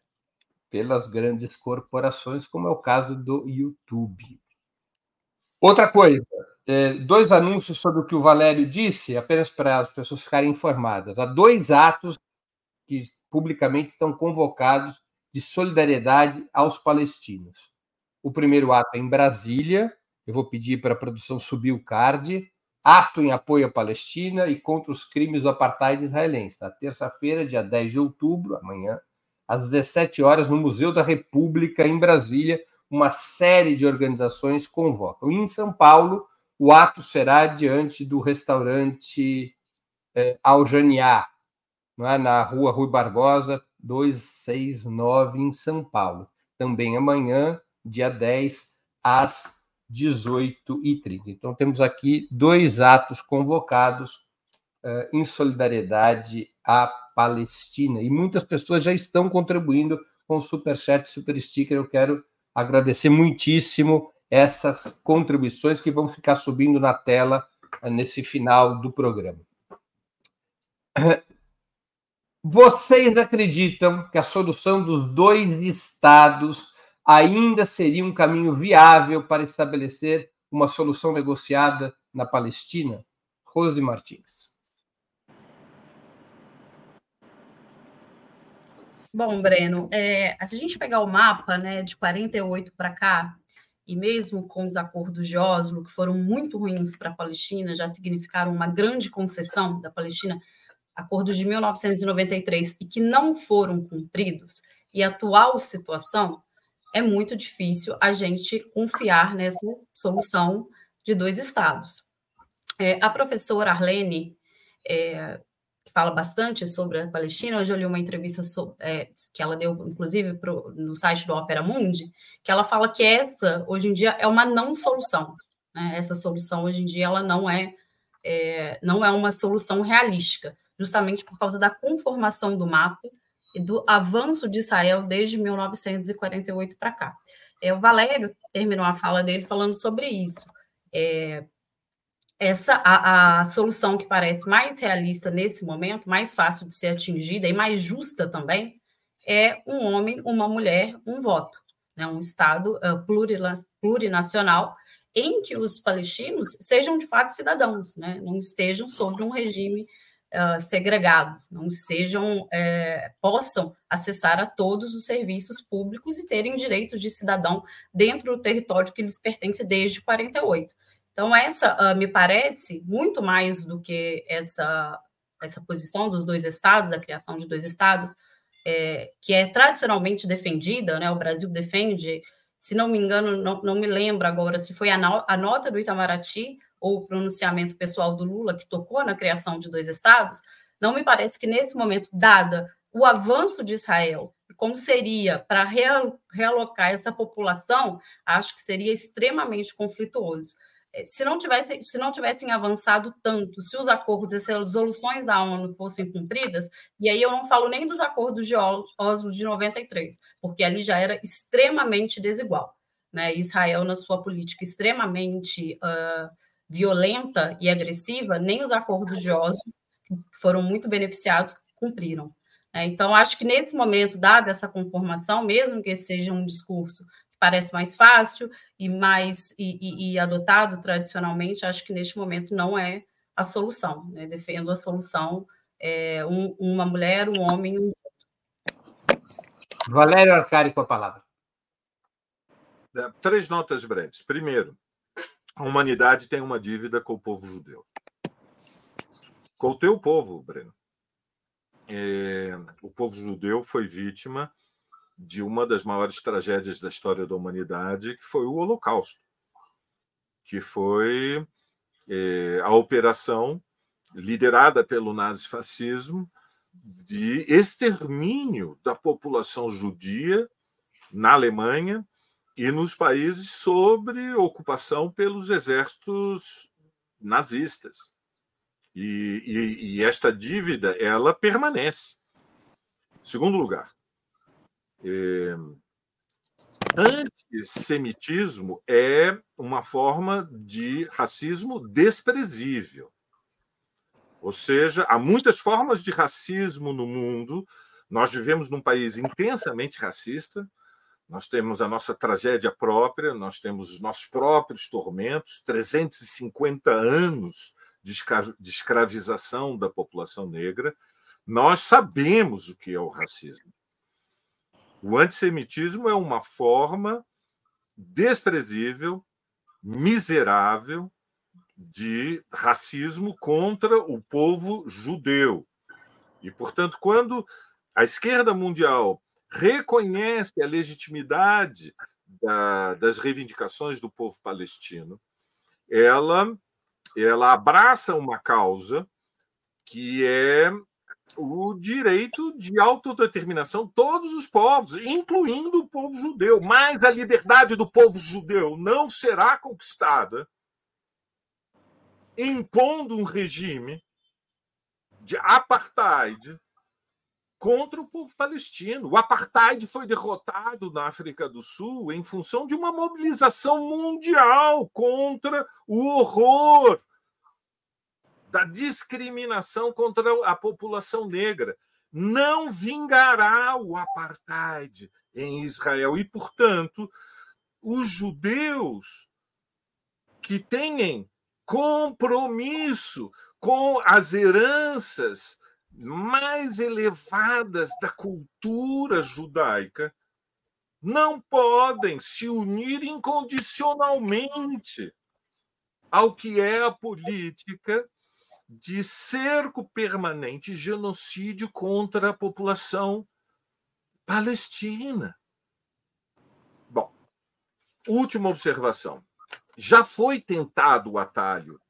pelas grandes corporações, como é o caso do YouTube. Outra coisa, é, dois anúncios sobre o que o Valério disse, apenas para as pessoas ficarem informadas. Há dois atos que publicamente estão convocados de solidariedade aos palestinos. O primeiro ato é em Brasília, eu vou pedir para a produção subir o card, ato em apoio à Palestina e contra os crimes do apartheid israelense, na terça-feira, dia 10 de outubro, amanhã, às 17 horas, no Museu da República, em Brasília, uma série de organizações convocam. E em São Paulo, o ato será diante do restaurante é, Aljaniá, é? na rua Rui Barbosa, 269, em São Paulo. Também amanhã, dia 10, às 18h30. Então, temos aqui dois atos convocados uh, em solidariedade à Palestina. E muitas pessoas já estão contribuindo com o Superchat Super Sticker. Eu quero agradecer muitíssimo essas contribuições que vão ficar subindo na tela uh, nesse final do programa. Vocês acreditam que a solução dos dois estados ainda seria um caminho viável para estabelecer uma solução negociada na Palestina? Rose Martins. Bom, Breno, é, se a gente pegar o mapa né, de 48 para cá, e mesmo com os acordos de Oslo, que foram muito ruins para a Palestina, já significaram uma grande concessão da Palestina, acordos de 1993, e que não foram cumpridos, e a atual situação, é muito difícil a gente confiar nessa solução de dois estados. É, a professora Arlene, é, fala bastante sobre a Palestina, hoje eu li uma entrevista é, que ela deu, inclusive, pro, no site do Opera Mundi, que ela fala que essa, hoje em dia, é uma não solução. Né? Essa solução, hoje em dia, ela não é, é, não é uma solução realística, justamente por causa da conformação do mapa e do avanço de Israel desde 1948 para cá. É, o Valério terminou a fala dele falando sobre isso. É, essa a, a, solução que parece mais realista nesse momento, mais fácil de ser atingida e mais justa também, é um homem, uma mulher, um voto, né? um Estado uh, plurinacional em que os palestinos sejam de fato cidadãos, né? não estejam sob um regime uh, segregado, não sejam, é, possam acessar a todos os serviços públicos e terem direitos de cidadão dentro do território que lhes pertence desde 48. Então, essa uh, me parece muito mais do que essa, essa posição dos dois estados, da criação de dois estados, é, que é tradicionalmente defendida, né? O Brasil defende, se não me engano, não, não me lembro agora se foi a, no, a nota do Itamaraty ou o pronunciamento pessoal do Lula, que tocou na criação de dois estados, não me parece que nesse momento, dada o avanço de Israel, como seria para realocar essa população, acho que seria extremamente conflituoso. É, se não, tivesse, se não tivessem avançado tanto, se os acordos, as resoluções da ONU fossem cumpridas, e aí eu não falo nem dos acordos de Oslo de 93, porque ali já era extremamente desigual. Né? Israel, na sua política extremamente uh, violenta e agressiva, nem os acordos de Oslo, que foram muito beneficiados, cumpriram. É, então, acho que nesse momento, dada essa conformação, mesmo que esse seja um discurso parece mais fácil e mais e, e, e adotado tradicionalmente, acho que neste momento não é a solução. Né? Defendo a solução é, um, uma mulher, um homem, um Valério Arcari com a palavra. É, três notas breves. Primeiro, a humanidade tem uma dívida com o povo judeu. Com o teu povo, Breno. É, o povo judeu foi vítima de uma das maiores tragédias da história da humanidade, que foi o Holocausto, que foi é, a operação liderada pelo nazifascismo de extermínio da população judia na Alemanha e nos países sobre ocupação pelos exércitos nazistas. E, e, e esta dívida ela permanece. Segundo lugar, é, antissemitismo é uma forma de racismo desprezível. Ou seja, há muitas formas de racismo no mundo, Nós vivemos num país intensamente racista, nós temos a nossa tragédia própria, nós temos os nossos próprios tormentos, 350 anos de escravização da população negra. Nós sabemos o que é o racismo. O antissemitismo é uma forma desprezível, miserável de racismo contra o povo judeu. E, portanto, quando a esquerda mundial reconhece a legitimidade da, das reivindicações do povo palestino, ela, ela abraça uma causa que é o direito de autodeterminação todos os povos, incluindo o povo judeu. Mas a liberdade do povo judeu não será conquistada impondo um regime de apartheid contra o povo palestino. O apartheid foi derrotado na África do Sul em função de uma mobilização mundial contra o horror da discriminação contra a população negra. Não vingará o apartheid em Israel e, portanto, os judeus que têm compromisso com as heranças mais elevadas da cultura judaica não podem se unir incondicionalmente ao que é a política de cerco permanente, genocídio contra a população palestina. Bom, última observação. Já foi tentado o atalho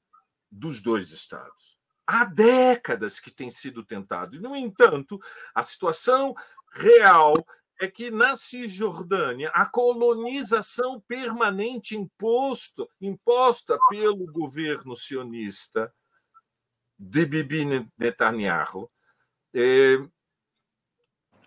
dos dois estados. Há décadas que tem sido tentado. No entanto, a situação real é que na Cisjordânia a colonização permanente imposto, imposta pelo governo sionista de Bibi Netanyahu é,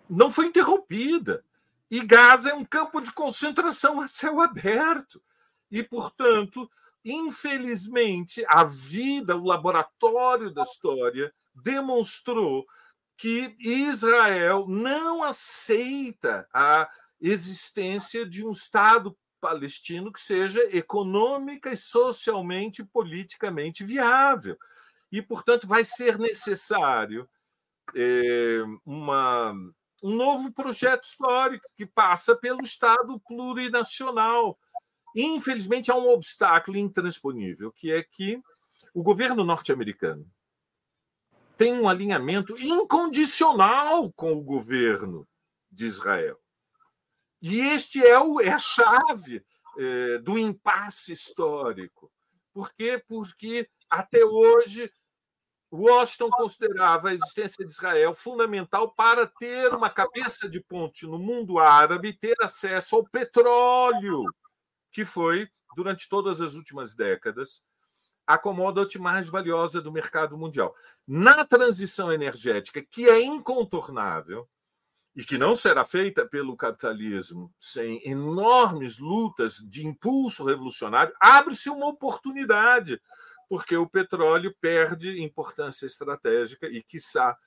não foi interrompida. E Gaza é um campo de concentração a céu aberto. E, portanto, infelizmente, a vida, o laboratório da história, demonstrou que Israel não aceita a existência de um Estado palestino que seja econômica e socialmente e politicamente viável e, portanto, vai ser necessário é, uma, um novo projeto histórico que passa pelo Estado plurinacional. Infelizmente, há um obstáculo intransponível, que é que o governo norte-americano tem um alinhamento incondicional com o governo de Israel. E este é, o, é a chave é, do impasse histórico. Por quê? Porque até hoje Washington considerava a existência de Israel fundamental para ter uma cabeça de ponte no mundo árabe e ter acesso ao petróleo, que foi, durante todas as últimas décadas, a commodity mais valiosa do mercado mundial. Na transição energética, que é incontornável e que não será feita pelo capitalismo sem enormes lutas de impulso revolucionário, abre-se uma oportunidade porque o petróleo perde importância estratégica e, quiçá,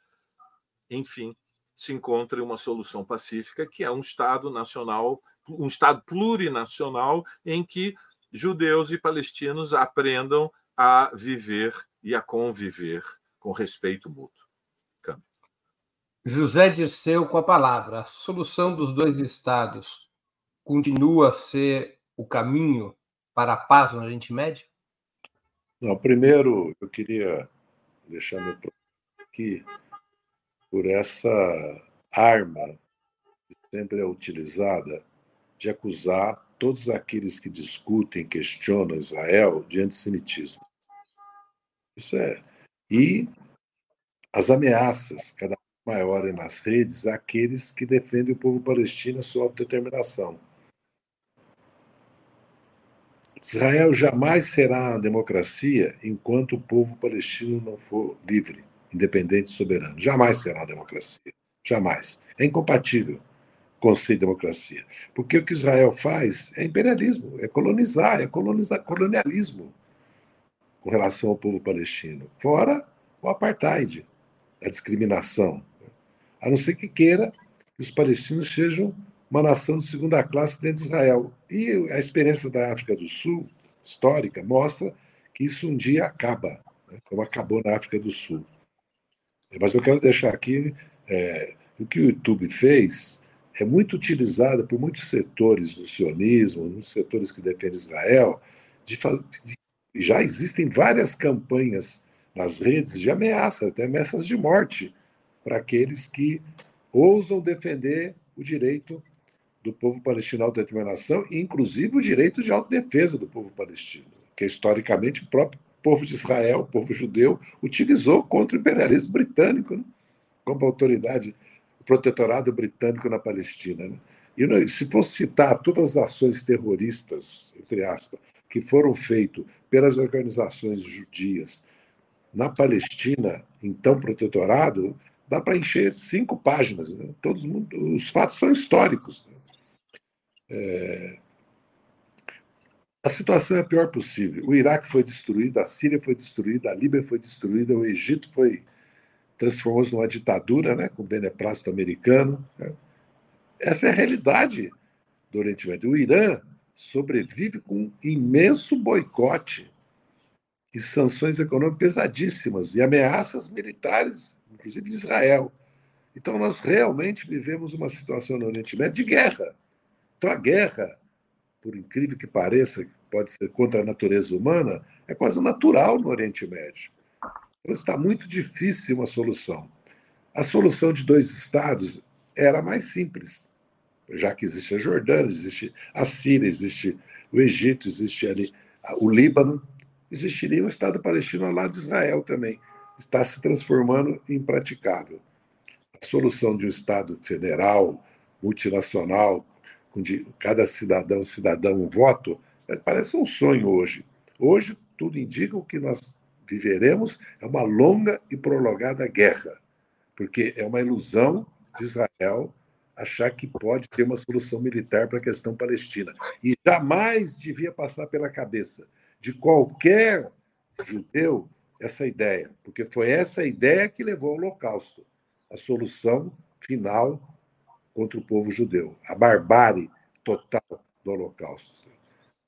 enfim, se encontre uma solução pacífica, que é um Estado nacional, um Estado plurinacional, em que judeus e palestinos aprendam a viver e a conviver com respeito mútuo. José Dirceu com a palavra. A solução dos dois estados continua a ser o caminho para a paz no Oriente Médio? Não, primeiro eu queria deixar meu aqui por essa arma que sempre é utilizada de acusar todos aqueles que discutem, questionam Israel de antissemitismo. Isso é. E as ameaças cada vez maiores nas redes àqueles que defendem o povo palestino a sua autodeterminação. Israel jamais será uma democracia enquanto o povo palestino não for livre, independente e soberano. Jamais será uma democracia. Jamais. É incompatível com de democracia. Porque o que Israel faz é imperialismo, é colonizar, é colonizar, colonialismo com relação ao povo palestino. Fora o apartheid, a discriminação. a não ser que queira que os palestinos sejam uma nação de segunda classe dentro de Israel. E a experiência da África do Sul, histórica, mostra que isso um dia acaba, né? como acabou na África do Sul. Mas eu quero deixar aqui é, o que o YouTube fez é muito utilizado por muitos setores do sionismo, muitos setores que defendem Israel, de já existem várias campanhas nas redes de ameaça, até ameaças de morte, para aqueles que ousam defender o direito do povo palestino à autodeterminação, inclusive o direito de autodefesa do povo palestino, que historicamente o próprio povo de Israel, o povo judeu, utilizou contra o imperialismo britânico, né? como autoridade, o protetorado britânico na Palestina. Né? E se for citar todas as ações terroristas, entre aspas, que foram feitas pelas organizações judias na Palestina, então protetorado, dá para encher cinco páginas. Né? Todos os fatos são históricos. Né? É... A situação é a pior possível. O Iraque foi destruído, a Síria foi destruída, a Líbia foi destruída, o Egito foi transformou-se numa ditadura, né, com beneplácito americano. Né? Essa é a realidade do Oriente Médio. O Irã sobrevive com um imenso boicote e sanções econômicas pesadíssimas e ameaças militares, inclusive de Israel. Então, nós realmente vivemos uma situação no Oriente Médio de guerra. Então, a guerra, por incrível que pareça, pode ser contra a natureza humana, é quase natural no Oriente Médio. Então, está muito difícil uma solução. A solução de dois estados era mais simples já que existe a Jordânia, existe a Síria, existe o Egito, existe ali o Líbano, existiria um Estado palestino ao lado de Israel também. Está se transformando em impraticável. A solução de um Estado federal, multinacional, cada cidadão cidadão um voto, parece um sonho hoje. Hoje, tudo indica o que nós viveremos é uma longa e prolongada guerra, porque é uma ilusão de Israel achar que pode ter uma solução militar para a questão palestina. E jamais devia passar pela cabeça de qualquer judeu essa ideia, porque foi essa ideia que levou ao Holocausto a solução final contra o povo judeu, a barbárie total do Holocausto.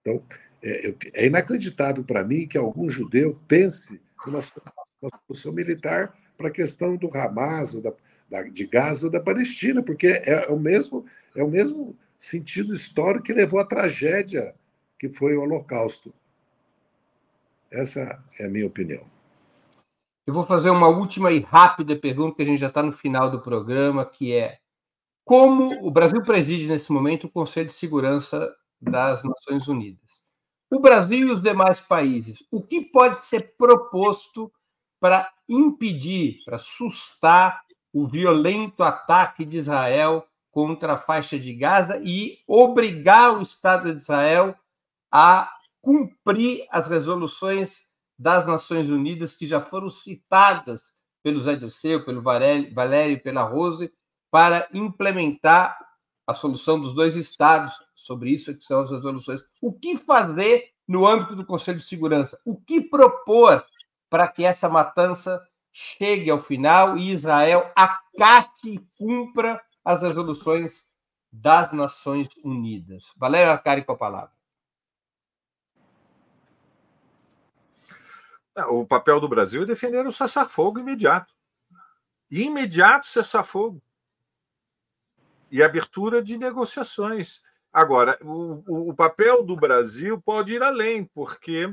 Então, é, é inacreditável para mim que algum judeu pense numa solução militar para a questão do Hamas, ou da, da, de Gaza ou da Palestina, porque é, é, o mesmo, é o mesmo sentido histórico que levou à tragédia que foi o Holocausto. Essa é a minha opinião. Eu vou fazer uma última e rápida pergunta, que a gente já está no final do programa, que é como o Brasil preside nesse momento o Conselho de Segurança das Nações Unidas. O Brasil e os demais países, o que pode ser proposto para impedir, para sustar o violento ataque de Israel contra a faixa de Gaza e obrigar o Estado de Israel a cumprir as resoluções das Nações Unidas que já foram citadas pelo Zé Dirceu, pelo Valério e pela Rose, para implementar a solução dos dois estados. Sobre isso que são as resoluções. O que fazer no âmbito do Conselho de Segurança? O que propor para que essa matança chegue ao final e Israel acate e cumpra as resoluções das Nações Unidas. Valério Arcari com a palavra. O papel do Brasil é defender o cessar-fogo imediato. Imediato cessar-fogo. E abertura de negociações. Agora, o, o, papel do Brasil pode ir além, porque,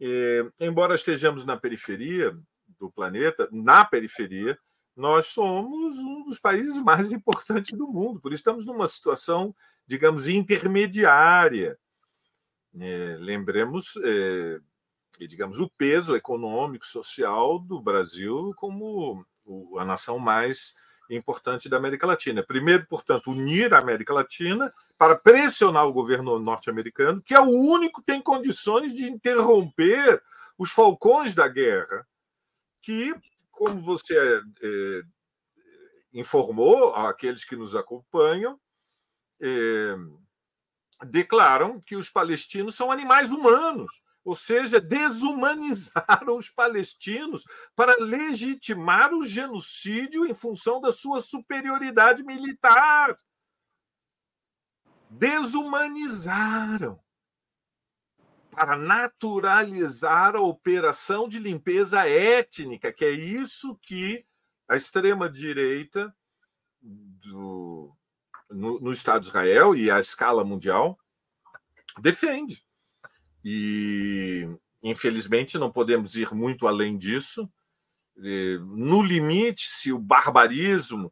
eh, embora estejamos na periferia, do planeta, na periferia, nós somos um dos países mais importantes do mundo. Por isso, estamos numa situação, digamos, intermediária. É, lembremos, é, digamos, o peso econômico, social do Brasil como a nação mais importante da América Latina. Primeiro, portanto, unir a América Latina para pressionar o governo norte-americano, que é o único que tem condições de interromper os falcões da guerra que, como você é, informou aqueles que nos acompanham, é, declaram que os palestinos são animais humanos ou seja, desumanizaram os palestinos para legitimar o genocídio em função da sua superioridade militar. Desumanizaram para naturalizar a operação de limpeza étnica, que é isso que a extrema-direita no, no Estado de Israel e à escala mundial defende. E, infelizmente, não podemos ir muito além disso. No limite, se o barbarismo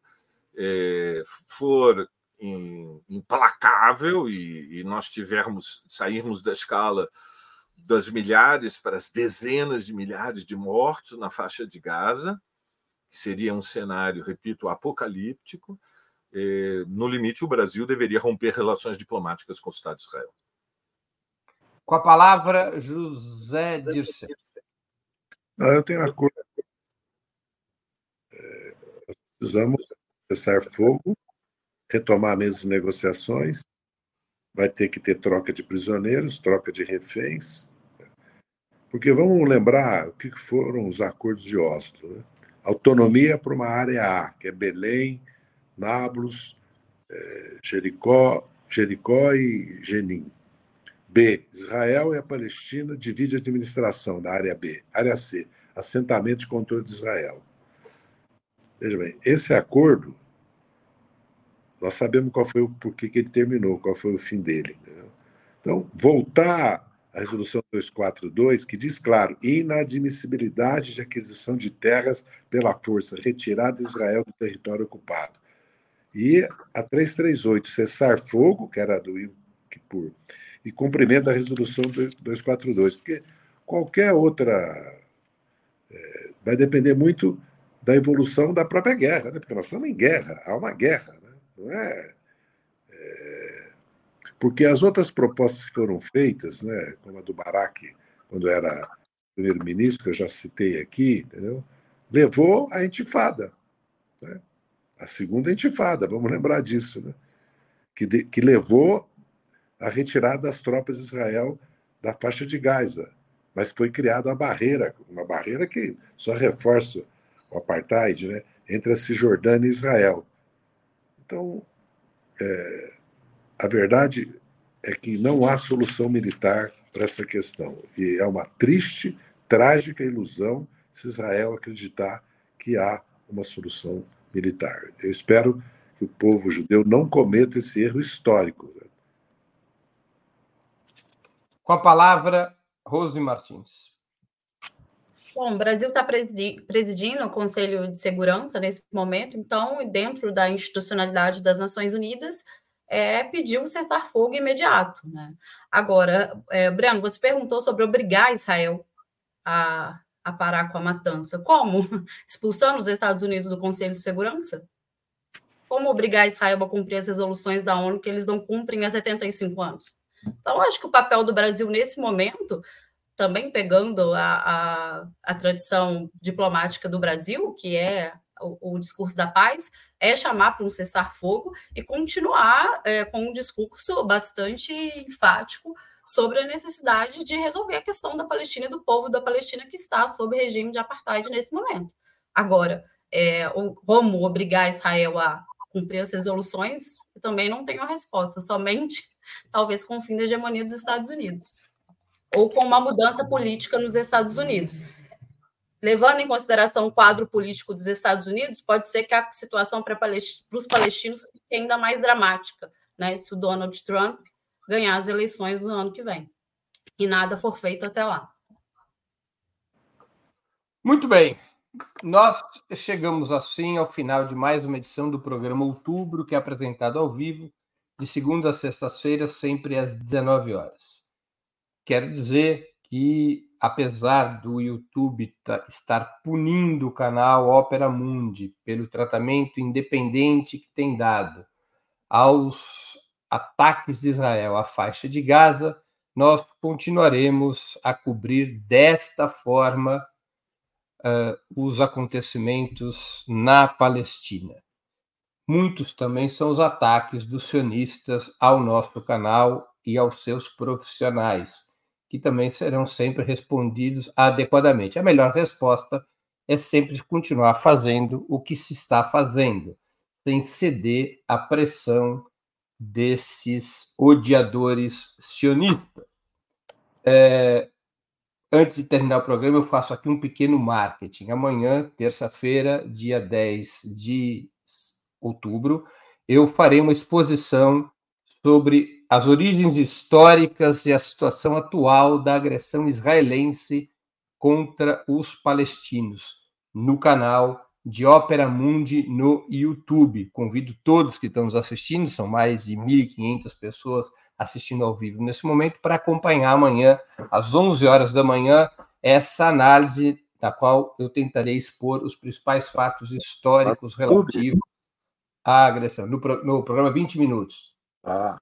é, for implacável e, nós tivermos sairmos da escala das milhares para as dezenas de milhares de mortos na faixa de Gaza, que seria um cenário, repito, apocalíptico. É, no limite, o Brasil deveria romper relações diplomáticas com o Estado de Israel. Com a palavra, José Dirceu. Ah, eu tenho uma. É, precisamos cessar fogo, retomar a mesa de negociações, vai ter que ter troca de prisioneiros, troca de reféns, porque vamos lembrar o que foram os acordos de Oslo. Né? Autonomia para uma área A, que é Belém, Nablus, é, Jericó, Jericó e Jenin. B. Israel e a Palestina dividem a administração da área B. Área C. Assentamento de controle de Israel. Veja bem, esse acordo, nós sabemos qual foi o porquê que ele terminou, qual foi o fim dele. Entendeu? Então, voltar à resolução 242, que diz claro, inadmissibilidade de aquisição de terras pela força, retirada de Israel do território ocupado. E a 338, cessar fogo, que era do Yom Kippur, e cumprimento da resolução 242, porque qualquer outra. É, vai depender muito da evolução da própria guerra, né? porque nós estamos em guerra, há uma guerra, né? não é, é, Porque as outras propostas que foram feitas, né, como a do Barak, quando era primeiro-ministro, que eu já citei aqui, entendeu? levou à intifada. Né? A segunda intifada, vamos lembrar disso, né? que, de, que levou a retirada das tropas de Israel da faixa de Gaza. Mas foi criada uma barreira, uma barreira que só reforça o apartheid né, entre a Cisjordânia e Israel. Então, é, a verdade é que não há solução militar para essa questão. E é uma triste, trágica ilusão se Israel acreditar que há uma solução militar. Eu espero que o povo judeu não cometa esse erro histórico com a palavra, Rose Martins. Bom, o Brasil está presidindo o Conselho de Segurança nesse momento, então, dentro da institucionalidade das Nações Unidas, é pedir um cessar-fogo imediato. Né? Agora, é, Breno, você perguntou sobre obrigar Israel a, a parar com a matança. Como? Expulsando os Estados Unidos do Conselho de Segurança? Como obrigar Israel a cumprir as resoluções da ONU que eles não cumprem há 75 anos? Então, acho que o papel do Brasil nesse momento, também pegando a, a, a tradição diplomática do Brasil, que é o, o, discurso da paz, é chamar para um cessar-fogo e continuar é, com um discurso bastante enfático sobre a necessidade de resolver a questão da Palestina e do povo da Palestina que está sob regime de apartheid nesse momento. Agora, é, como obrigar Israel a cumprir as resoluções, também não tenho a resposta, somente talvez com o fim da hegemonia dos Estados Unidos, ou com uma mudança política nos Estados Unidos. Levando em consideração o quadro político dos Estados Unidos, pode ser que a situação para os palestinos fique ainda mais dramática, né? se o Donald Trump ganhar as eleições no ano que vem. E nada for feito até lá. Muito bem. Nós chegamos assim ao final de mais uma edição do programa Outubro, que é apresentado ao vivo de segunda a sexta-feira, sempre às 19 horas. Quero dizer que, apesar do YouTube estar punindo o canal Opera Mundi pelo tratamento independente que tem dado aos ataques de Israel à faixa de Gaza, nós continuaremos a cobrir desta forma uh, os acontecimentos na Palestina. Muitos também são os ataques dos sionistas ao nosso canal e aos seus profissionais, que também serão sempre respondidos adequadamente. A melhor resposta é sempre continuar fazendo o que se está fazendo, sem ceder à pressão desses odiadores sionistas. É, antes de terminar o programa, eu faço aqui um pequeno marketing. Amanhã, terça-feira, dia 10 de outubro, eu farei uma exposição sobre as origens históricas e a situação atual da agressão israelense contra os palestinos no canal de Ópera Mundi no YouTube. Convido todos que estão nos assistindo, são mais de 1.500 pessoas assistindo ao vivo nesse momento, para acompanhar amanhã, às 11 horas da manhã, essa análise da qual eu tentarei expor os principais fatos históricos relativos à agressão, no, no programa 20 Minutos. Ah,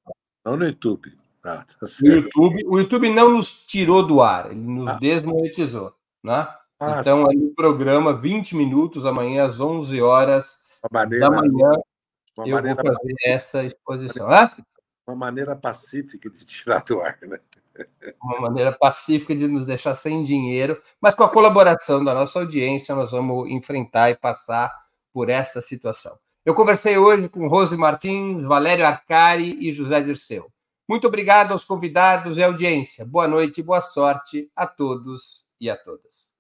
não no YouTube. Ah, tá no YouTube. O YouTube não nos tirou do ar, ele nos ah. desmonetizou. Né? Ah, então, aí o programa 20 minutos, amanhã às 11 horas maneira, da manhã, eu vou fazer essa exposição. Uma maneira pacífica de tirar do ar, né? Uma maneira pacífica de nos deixar sem dinheiro, mas com a colaboração da nossa audiência, nós vamos enfrentar e passar por essa situação. Eu conversei hoje com Rose Martins, Valério Arcari e José Dirceu. Muito obrigado aos convidados e audiência. Boa noite e boa sorte a todos e a todas.